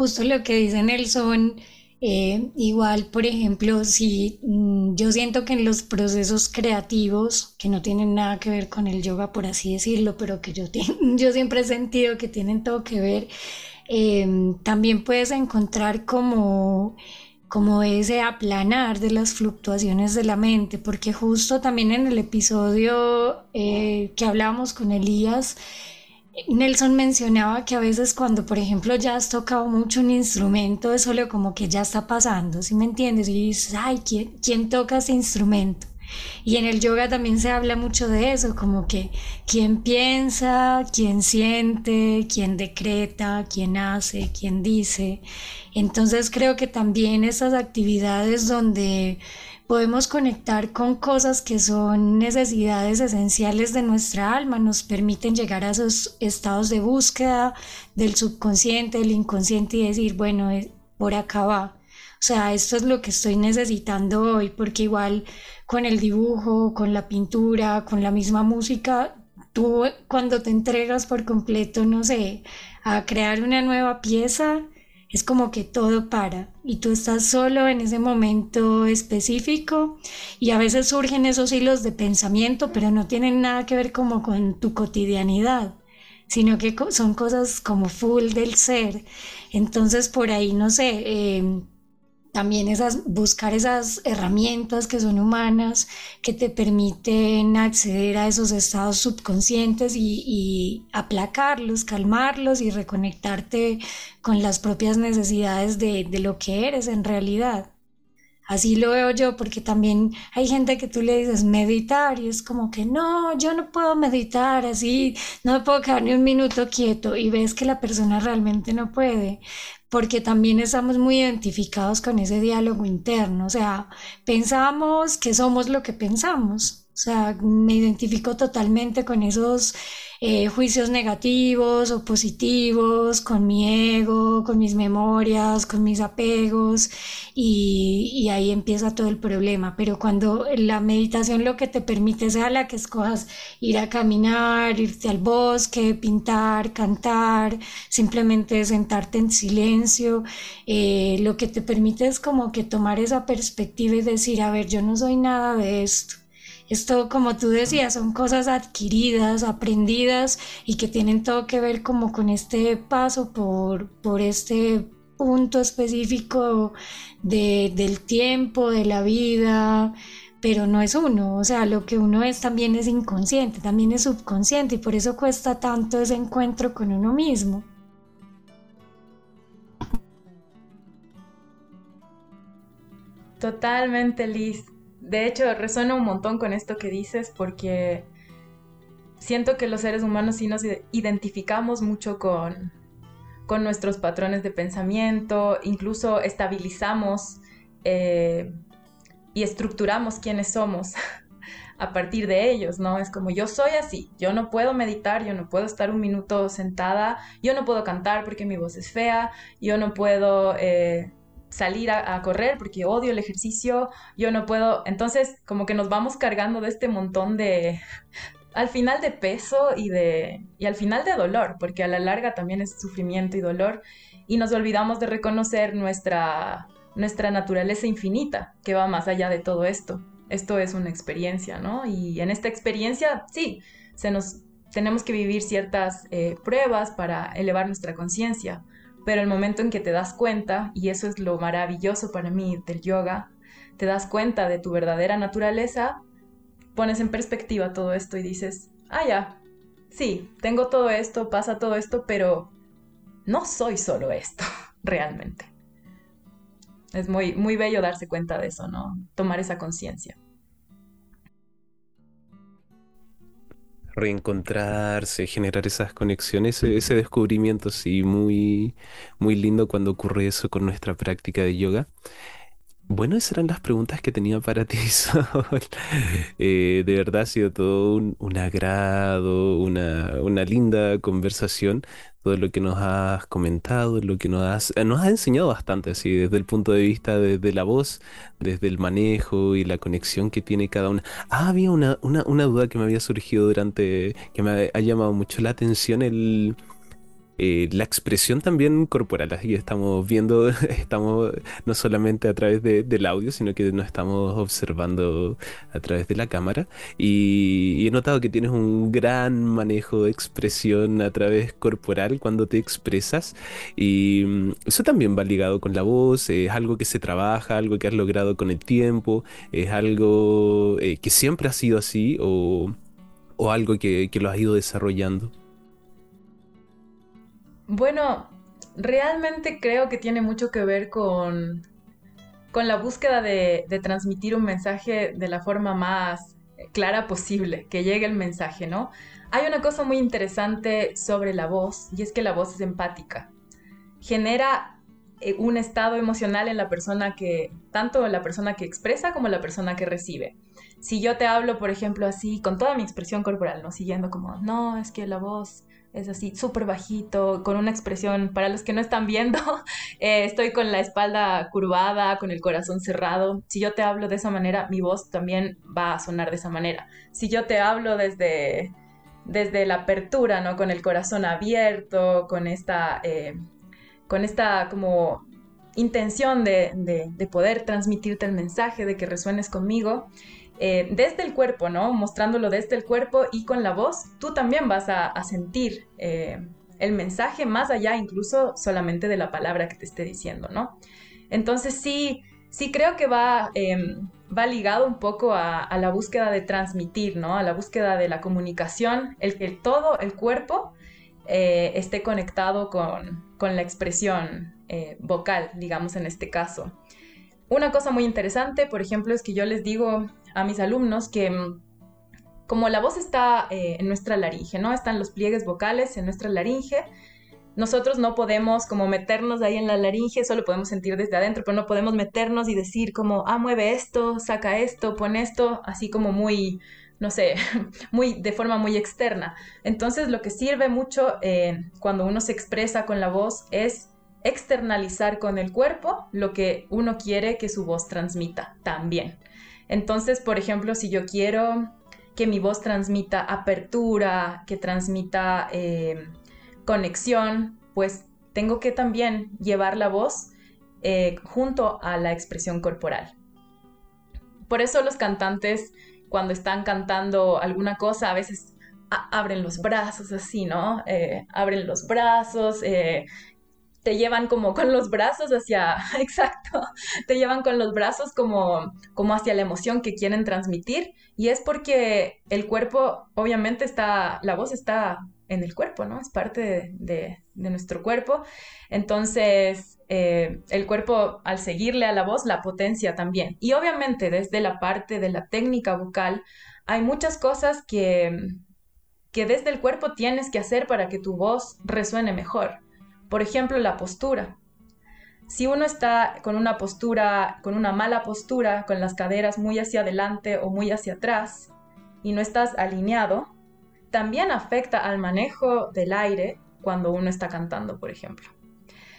justo lo que dice Nelson, eh, igual, por ejemplo, si mm, yo siento que en los procesos creativos, que no tienen nada que ver con el yoga, por así decirlo, pero que yo, <laughs> yo siempre he sentido que tienen todo que ver, em, también puedes encontrar como como ese aplanar de las fluctuaciones de la mente, porque justo también en el episodio eh, que hablábamos con Elías, Nelson mencionaba que a veces cuando, por ejemplo, ya has tocado mucho un instrumento, es solo como que ya está pasando, ¿sí me entiendes? Y dices, ay, ¿quién, ¿quién toca ese instrumento? Y en el yoga también se habla mucho de eso, como que quién piensa, quién siente, quién decreta, quién hace, quién dice. Entonces creo que también esas actividades donde podemos conectar con cosas que son necesidades esenciales de nuestra alma, nos permiten llegar a esos estados de búsqueda del subconsciente, del inconsciente y decir, bueno, eh, por acá va. Sea, esto es lo que estoy necesitando hoy, porque igual con el dibujo, con la pintura, con la misma música, tú cuando te entregas por completo, no sé, a crear una nueva pieza, es como que todo para y tú estás solo en ese momento específico y a veces surgen esos hilos de pensamiento, pero no tienen nada que ver como con tu cotidianidad, sino que son cosas como full del ser. Entonces por ahí, no sé, em, también esas, buscar esas herramientas que son humanas, que te permiten acceder a esos estados subconscientes y, aplacarlos, calmarlos y reconectarte con las propias necesidades de, de lo que eres en realidad. Así lo veo yo, porque también hay gente que tú le dices meditar y es como que no, yo no puedo meditar así, no me puedo quedar ni un minuto quieto y ves que la persona realmente no puede, porque también estamos muy identificados con ese diálogo interno, o sea, pensamos que somos lo que pensamos, o sea, me identifico totalmente con esos eh, juicios negativos o positivos, con mi ego, con mis memorias, con mis apegos y, ahí empieza todo el problema. Pero cuando la meditación lo que te permite sea la que escojas ir a caminar, irte al bosque, pintar, cantar, simplemente sentarte en silencio, eh, lo que te permite es como que tomar esa perspectiva y decir, a ver, yo no soy nada de esto esto, como tú decías, son cosas adquiridas, aprendidas y que tienen todo que ver como con este paso por, por este punto específico del tiempo, de la vida, pero no es uno, o sea, lo que uno es también es inconsciente, también es subconsciente y por eso cuesta tanto ese encuentro con uno mismo. Totalmente, Liz de hecho, resuena un montón con esto que dices porque siento que los seres humanos sí nos identificamos mucho con, con nuestros patrones de pensamiento, incluso estabilizamos eh, y estructuramos quiénes somos <laughs> a partir de ellos, ¿no? Es como yo soy así, yo no puedo meditar, yo no puedo estar un minuto sentada, yo no puedo cantar porque mi voz es fea, yo no puedo eh, salir a, correr porque odio el ejercicio, yo no puedo, entonces como que nos vamos cargando de este montón de, <laughs> al final de peso y de, y al final de dolor, porque a la larga también es sufrimiento y dolor, y nos olvidamos de reconocer nuestra, nuestra naturaleza infinita, que va más allá de todo esto. Esto es una experiencia, ¿no? Y en esta experiencia, sí, se nos, tenemos que vivir ciertas eh, pruebas para elevar nuestra conciencia, pero el momento en que te das cuenta, y eso es lo maravilloso para mí del yoga, te das cuenta de tu verdadera naturaleza, pones en perspectiva todo esto y dices, ah, ya, sí, tengo todo esto, pasa todo esto, pero no soy solo esto, <laughs> realmente. Es muy, muy bello darse cuenta de eso, ¿no? Tomar esa conciencia. Reencontrarse, generar esas conexiones, ese descubrimiento, sí, muy, muy lindo cuando ocurre eso con nuestra práctica de yoga. Bueno, esas eran las preguntas que tenía para ti, <laughs> Sol. Eh, de verdad ha sido todo un, agrado, una, una linda conversación todo lo que nos has comentado, lo que nos has, eh, nos has enseñado bastante, así, desde el punto de vista de, la voz, desde el manejo y la conexión que tiene cada una. Ah, había una, una, una duda que me había surgido durante, que me ha llamado mucho la atención el eh, la expresión también corporal. Así estamos viendo, <laughs> estamos no solamente a través del audio, sino que nos estamos observando a través de la cámara. Y, he notado que tienes un gran manejo de expresión a través corporal cuando te expresas. Y mm, eso también va ligado con la voz, es algo que se trabaja, algo que has logrado con el tiempo, es algo eh, que siempre ha sido así o, algo que, que lo has ido desarrollando. Bueno, realmente creo que tiene mucho que ver con, con la búsqueda de, transmitir un mensaje de la forma más clara posible, que llegue el mensaje, ¿no? Hay una cosa muy interesante sobre la voz y es que la voz es empática. Genera eh, un estado emocional en la persona que, tanto la persona que expresa como la persona que recibe. Si yo te hablo, por ejemplo, así, con toda mi expresión corporal, ¿no? Siguiendo como, no, es que la voz es así súper bajito, con una expresión, para los que no están viendo, <laughs> eh, estoy con la espalda curvada, con el corazón cerrado. Si yo te hablo de esa manera, mi voz también va a sonar de esa manera. Si yo te hablo desde, desde la apertura, ¿no? Con el corazón abierto, con esta, eh, con esta como intención de, de poder transmitirte el mensaje, de que resuenes conmigo, eh, desde el cuerpo, ¿no? Mostrándolo desde el cuerpo y con la voz, tú también vas a, sentir eh, el mensaje más allá incluso solamente de la palabra que te esté diciendo, ¿no? Entonces sí, sí creo que va, em, va ligado un poco a, la búsqueda de transmitir, ¿no? A la búsqueda de la comunicación, el que todo el cuerpo eh, esté conectado con, con la expresión vocal, digamos en este caso. Una cosa muy interesante, por ejemplo, es que yo les digo a mis alumnos que mm, como la voz está eh, en nuestra laringe, ¿no? Están los pliegues vocales en nuestra laringe. Nosotros no podemos como meternos ahí en la laringe, solo podemos sentir desde adentro, pero no podemos meternos y decir como, ah, mueve esto, saca esto, pon esto, así como muy, no sé, <laughs> muy de forma muy externa. Entonces lo que sirve mucho eh, cuando uno se expresa con la voz es externalizar con el cuerpo lo que uno quiere que su voz transmita también. Entonces, por ejemplo, si yo quiero que mi voz transmita apertura, que transmita eh, conexión, pues tengo que también llevar la voz eh, junto a la expresión corporal. Por eso los cantantes, cuando están cantando alguna cosa, a veces abren los brazos así, ¿no? Eh, abren los brazos, te llevan como con los brazos hacia, <laughs> exacto, te llevan con los brazos como, como hacia la emoción que quieren transmitir y es porque el cuerpo, obviamente está, la voz está en el cuerpo, ¿no? Es parte de, nuestro cuerpo. Entonces, eh, el cuerpo, al seguirle a la voz, la potencia también. Y obviamente, desde la parte de la técnica vocal, hay muchas cosas que, que desde el cuerpo tienes que hacer para que tu voz resuene mejor. Por ejemplo, la postura. Si uno está con una postura, con una mala postura, con las caderas muy hacia adelante o muy hacia atrás, y no estás alineado, también afecta al manejo del aire cuando uno está cantando, por ejemplo.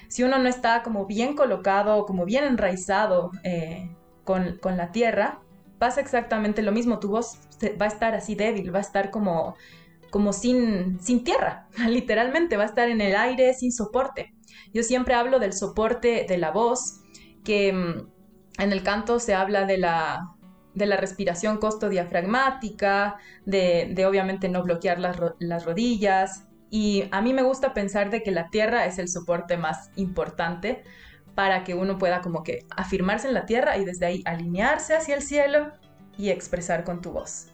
Si uno no está como bien colocado, como bien enraizado eh, con, la tierra, pasa exactamente lo mismo. Tu voz va a estar así débil, va a estar como, como sin, sin tierra, <laughs> literalmente, va a estar en el aire sin soporte. Yo siempre hablo del soporte de la voz, que mm, en el canto se habla de la, de la respiración costodiafragmática, de, de obviamente no bloquear las, las, rodillas. Y a mí me gusta pensar de que la tierra es el soporte más importante para que uno pueda como que afirmarse en la tierra y desde ahí alinearse hacia el cielo y expresar con tu voz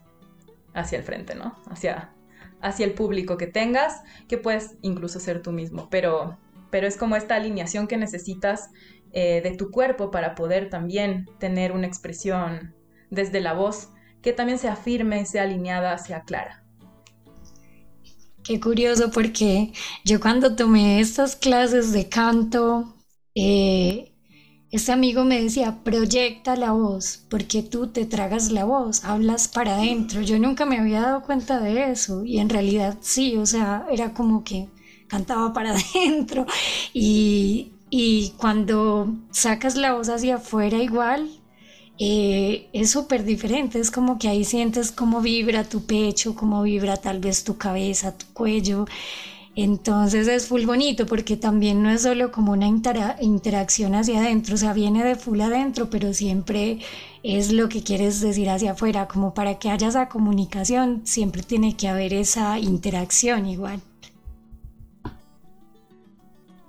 hacia el frente, ¿no? Hacia, hacia el público que tengas, que puedes incluso ser tú mismo, pero, pero es como esta alineación que necesitas eh, de tu cuerpo para poder también tener una expresión desde la voz, que también sea firme, sea alineada, sea clara. Qué curioso porque yo cuando tomé estas clases de canto, eh, este amigo me decía, proyecta la voz, porque tú te tragas la voz, hablas para adentro. Yo nunca me había dado cuenta de eso y en realidad sí, o sea, era como que cantaba para <laughs> adentro y, y cuando sacas la voz hacia afuera igual, eh, es súper diferente, es como que ahí sientes cómo vibra tu pecho, cómo vibra tal vez tu cabeza, tu cuello. Entonces es full bonito porque también no es solo como una interacción hacia adentro, o sea, viene de full adentro, pero siempre es lo que quieres decir hacia afuera, como para que haya esa comunicación, siempre tiene que haber esa interacción igual.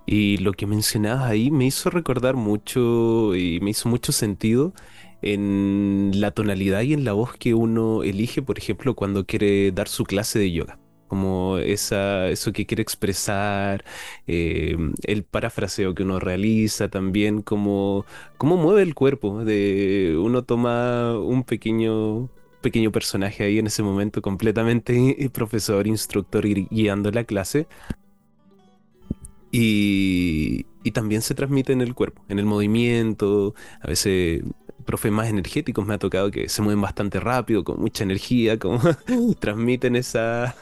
Y lo que mencionabas ahí me hizo recordar mucho y me hizo mucho sentido en la tonalidad y en la voz que uno elige, por ejemplo, cuando quiere dar su clase de yoga. Como esa, eso que quiere expresar, eh, el parafraseo que uno realiza también, como cómo mueve el cuerpo. De, uno toma un pequeño, pequeño personaje ahí en ese momento, completamente <laughs> profesor, instructor guiando la clase, y, y, también se transmite en el cuerpo, en el movimiento, a veces profes más energéticos me ha tocado que se mueven bastante rápido, con mucha energía, como <laughs> transmiten esa,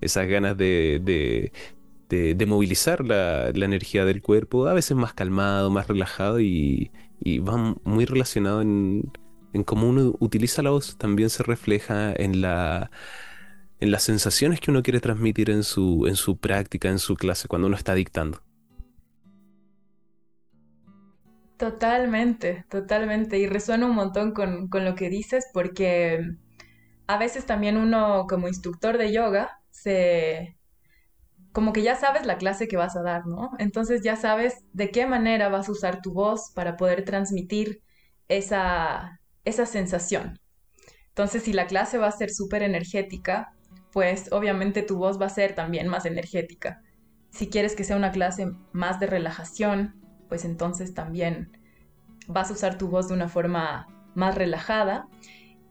esas ganas de, de, movilizar la, energía del cuerpo, a veces más calmado, más relajado y, y va muy relacionado en, en cómo uno utiliza la voz, también se refleja en la en las sensaciones que uno quiere transmitir en su, en su práctica, en su clase, cuando uno está dictando. Totalmente, totalmente. Y resuena un montón con, lo que dices porque a veces también uno como instructor de yoga se... como que ya sabes la clase que vas a dar, ¿no? Entonces ya sabes de qué manera vas a usar tu voz para poder transmitir esa, esa sensación. Entonces si la clase va a ser súper energética, pues obviamente tu voz va a ser también más energética. Si quieres que sea una clase más de relajación, pues entonces también vas a usar tu voz de una forma más relajada.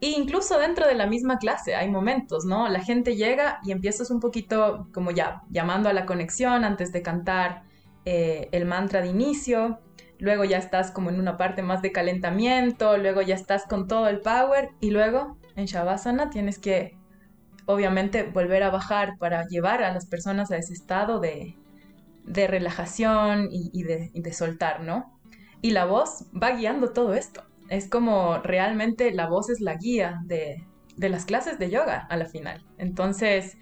E incluso dentro de la misma clase hay momentos, ¿no? La gente llega y empiezas un poquito como ya llamando a la conexión antes de cantar eh, el mantra de inicio, luego ya estás como en una parte más de calentamiento, luego ya estás con todo el power y luego en Shavasana tienes que obviamente volver a bajar para llevar a las personas a ese estado de, de relajación y, de, soltar, ¿no? Y la voz va guiando todo esto. Es como realmente la voz es la guía de, las clases de yoga a la final. Entonces,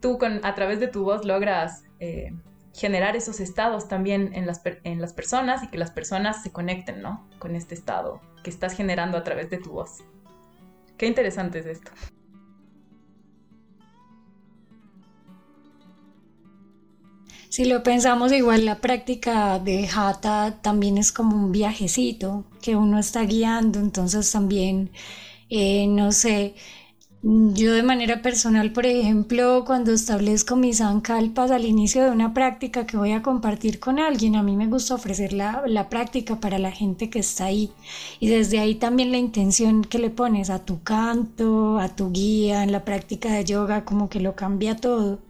tú con, a través de tu voz logras eh, generar esos estados también en las, en las personas y que las personas se conecten, ¿no? Con este estado que estás generando a través de tu voz. Qué interesante es esto. Si lo pensamos igual, la práctica de Hatha también es como un viajecito que uno está guiando, entonces también, eh, no sé, yo de manera personal, por ejemplo, cuando establezco mis ancalpas al inicio de una práctica que voy a compartir con alguien, a mí me gusta ofrecer la, la, práctica para la gente que está ahí. Y desde ahí también la intención que le pones a tu canto, a tu guía, en la práctica de yoga, como que lo cambia todo.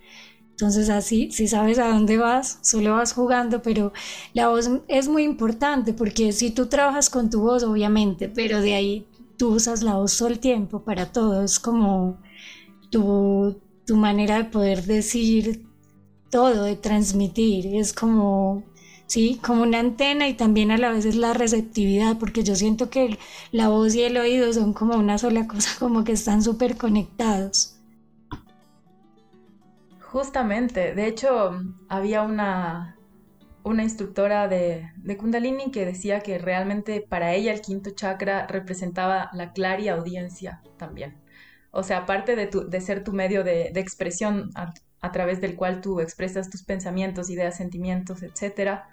Entonces así, si sabes a dónde vas, solo vas jugando, pero la voz es muy importante porque si tú trabajas con tu voz, obviamente, pero de ahí tú usas la voz todo el tiempo para todo, es como tu, tu manera de poder decir todo, de transmitir, es como, sí, como una antena y también a la vez es la receptividad, porque yo siento que la voz y el oído son como una sola cosa, <laughs> como que están súper conectados. Justamente, de hecho, había una, una instructora de, Kundalini que decía que realmente para ella el quinto chakra representaba la claria audiencia también. O sea, aparte de, de ser tu medio de, expresión a, través del cual tú expresas tus pensamientos, ideas, sentimientos, etc.,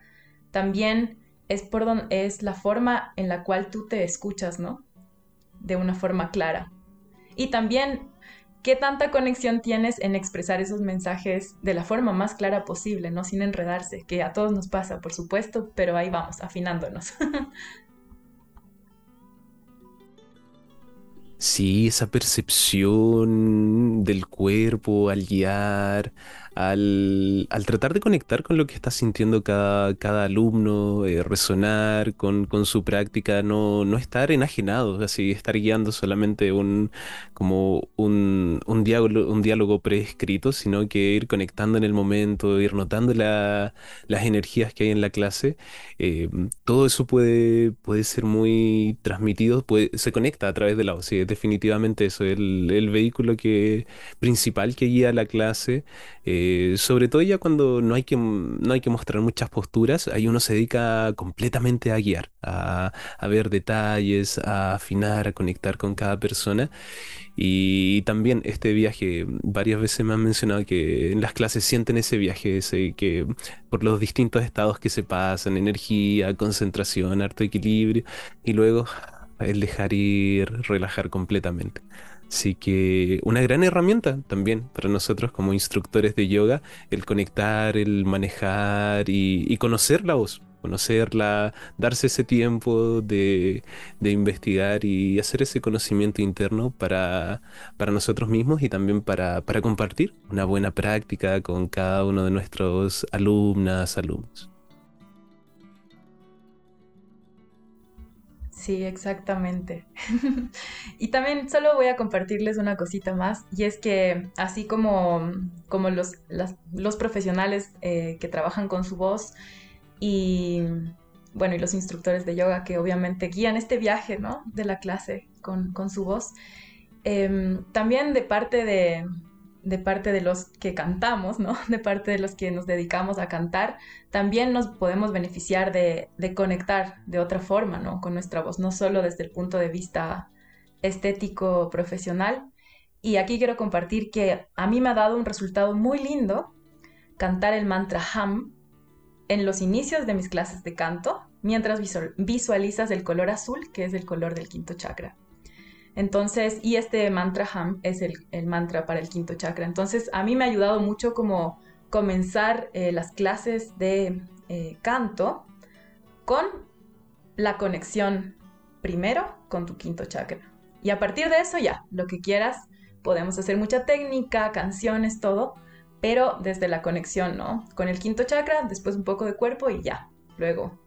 también es, por es la forma en la cual tú te escuchas, ¿no? De una forma clara. Y también ¿Qué tanta conexión tienes en expresar esos mensajes de la forma más clara posible, no sin enredarse? Que a todos nos pasa, por supuesto, pero ahí vamos, afinándonos. <laughs> Sí, esa percepción del cuerpo al guiar, al, tratar de conectar con lo que está sintiendo cada, cada alumno, eh, resonar con, su práctica, no, no estar enajenado, así estar guiando solamente un, como un, un, diálogo, un diálogo preescrito, sino que ir conectando en el momento, ir notando las energías que hay en la clase. Eh, todo eso puede, puede ser muy transmitido, se conecta a través de la sí, definitivamente eso, el, el vehículo que, principal que guía la clase. Eh, eh, sobre todo ya cuando no hay, que, no hay que mostrar muchas posturas, ahí uno se dedica completamente a guiar, a, ver detalles, a afinar, a conectar con cada persona. Y, también este viaje, varias veces me han mencionado que en las clases sienten ese viaje, que por los distintos estados que se pasan, energía, concentración, harto equilibrio, y luego el dejar ir, relajar completamente. Así que una gran herramienta también para nosotros como instructores de yoga, el conectar, el manejar y, conocer la voz, conocerla, darse ese tiempo de, investigar y hacer ese conocimiento interno para, nosotros mismos y también para, para compartir una buena práctica con cada uno de nuestros alumnas, alumnos. Sí, exactamente. <laughs> y también solo voy a compartirles una cosita más, y es que así como, como los, los profesionales eh, que trabajan con su voz y, bueno, y los instructores de yoga que obviamente guían este viaje, ¿no? De la clase con, su voz, em, también de parte de, de parte de los que cantamos, ¿no? <laughs> De parte de los que nos dedicamos a cantar, también nos podemos beneficiar de, conectar de otra forma, ¿no? Con nuestra voz, no solo desde el punto de vista estético profesional. Y aquí quiero compartir que a mí me ha dado un resultado muy lindo cantar el mantra Ham en los inicios de mis clases de canto, mientras visualizas el color azul, que es el color del quinto chakra. Entonces, y este mantra ham es el, mantra para el quinto chakra. Entonces, a mí me ha ayudado mucho como comenzar eh, las clases de eh, canto con la conexión primero con tu quinto chakra. Y a partir de eso ya, lo que quieras, podemos hacer mucha técnica, canciones, todo, pero desde la conexión, ¿no? Con el quinto chakra, después un poco de cuerpo y ya. Luego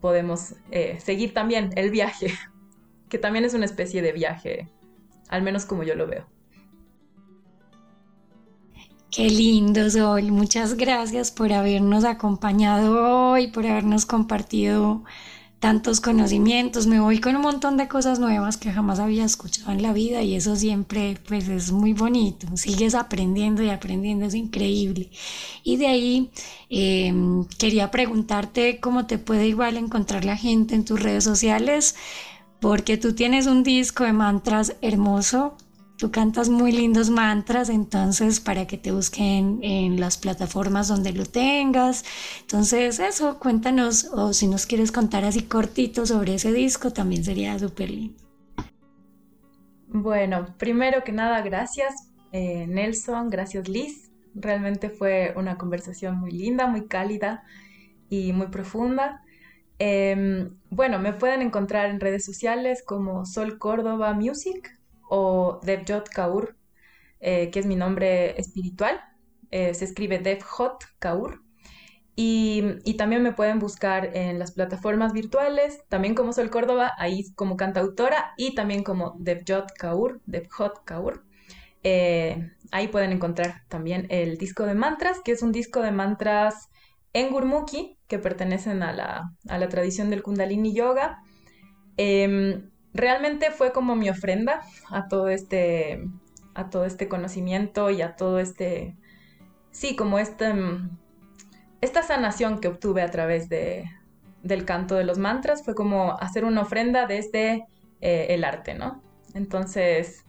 podemos eh, seguir también el viaje que también es una especie de viaje, al menos como yo lo veo. Qué lindo, Sol. Muchas gracias por habernos acompañado hoy, por habernos compartido tantos conocimientos. Me voy con un montón de cosas nuevas que jamás había escuchado en la vida y eso siempre pues es muy bonito. Sigues aprendiendo y aprendiendo, es increíble. Y de ahí em, quería preguntarte cómo te puede igual encontrar la gente en tus redes sociales porque tú tienes un disco de mantras hermoso Tú cantas muy lindos mantras, entonces para que te busquen en las plataformas donde lo tengas. Entonces eso, cuéntanos o si nos quieres contar así cortito sobre ese disco, también sería súper lindo. Bueno, primero que nada, gracias eh, Nelson, gracias Liz. Realmente fue una conversación muy linda, muy cálida y muy profunda. Em, bueno, me pueden encontrar en redes sociales como Sol Córdoba Music o Devjot Kaur, eh, que es mi nombre espiritual. Eh, se escribe Devjot Kaur. Y, y, también me pueden buscar en las plataformas virtuales, también como Sol Córdoba, ahí como cantautora, y también como Devjot Kaur, Devjot Kaur. Eh, ahí pueden encontrar también el disco de mantras, que es un disco de mantras en Gurmukhi, que pertenecen a la, a la tradición del Kundalini Yoga. Em, realmente fue como mi ofrenda a todo este, a todo este conocimiento y a todo este, sí, como este, esta sanación que obtuve a través de, del canto de los mantras, fue como hacer una ofrenda desde eh, el arte, ¿no? Entonces,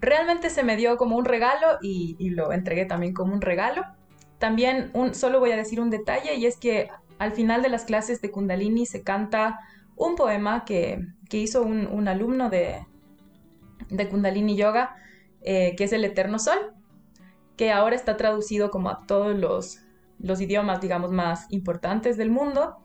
realmente se me dio como un regalo y, lo entregué también como un regalo. También solo voy a decir un detalle y es que al final de las clases de Kundalini se canta un poema que, hizo un, alumno de, de, Kundalini Yoga, eh, que es el Eterno Sol, que ahora está traducido como a todos los, los idiomas, digamos, más importantes del mundo.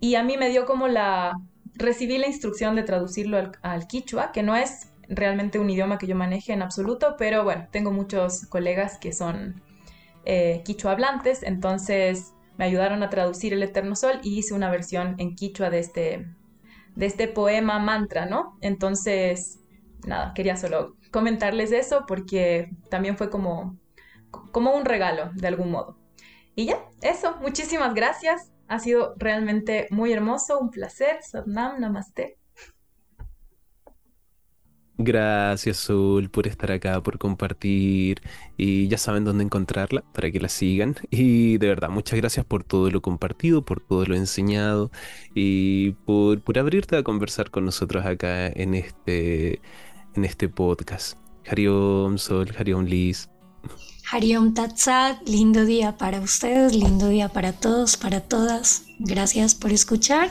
Y a mí me dio como la... Recibí la instrucción de traducirlo al, al quichua, que no es realmente un idioma que yo maneje en absoluto, pero bueno, tengo muchos colegas que son eh, quichua hablantes, entonces me ayudaron a traducir el Eterno Sol y hice una versión en quichua de este, de este poema mantra, ¿no? Entonces, nada, quería solo comentarles eso porque también fue como, como un regalo de algún modo. Y ya, eso, muchísimas gracias. Ha sido realmente muy hermoso, un placer. Sadnam, namaste. Gracias, Sol, por estar acá, por compartir. Y ya saben dónde encontrarla para que la sigan. Y de verdad, muchas gracias por todo lo compartido, por todo lo enseñado y por, por abrirte a conversar con nosotros acá en este, en este podcast. Hariom, Sol, Hariom, Liz. Hariom Tatsat, lindo día para ustedes, lindo día para todos, para todas. Gracias por escuchar.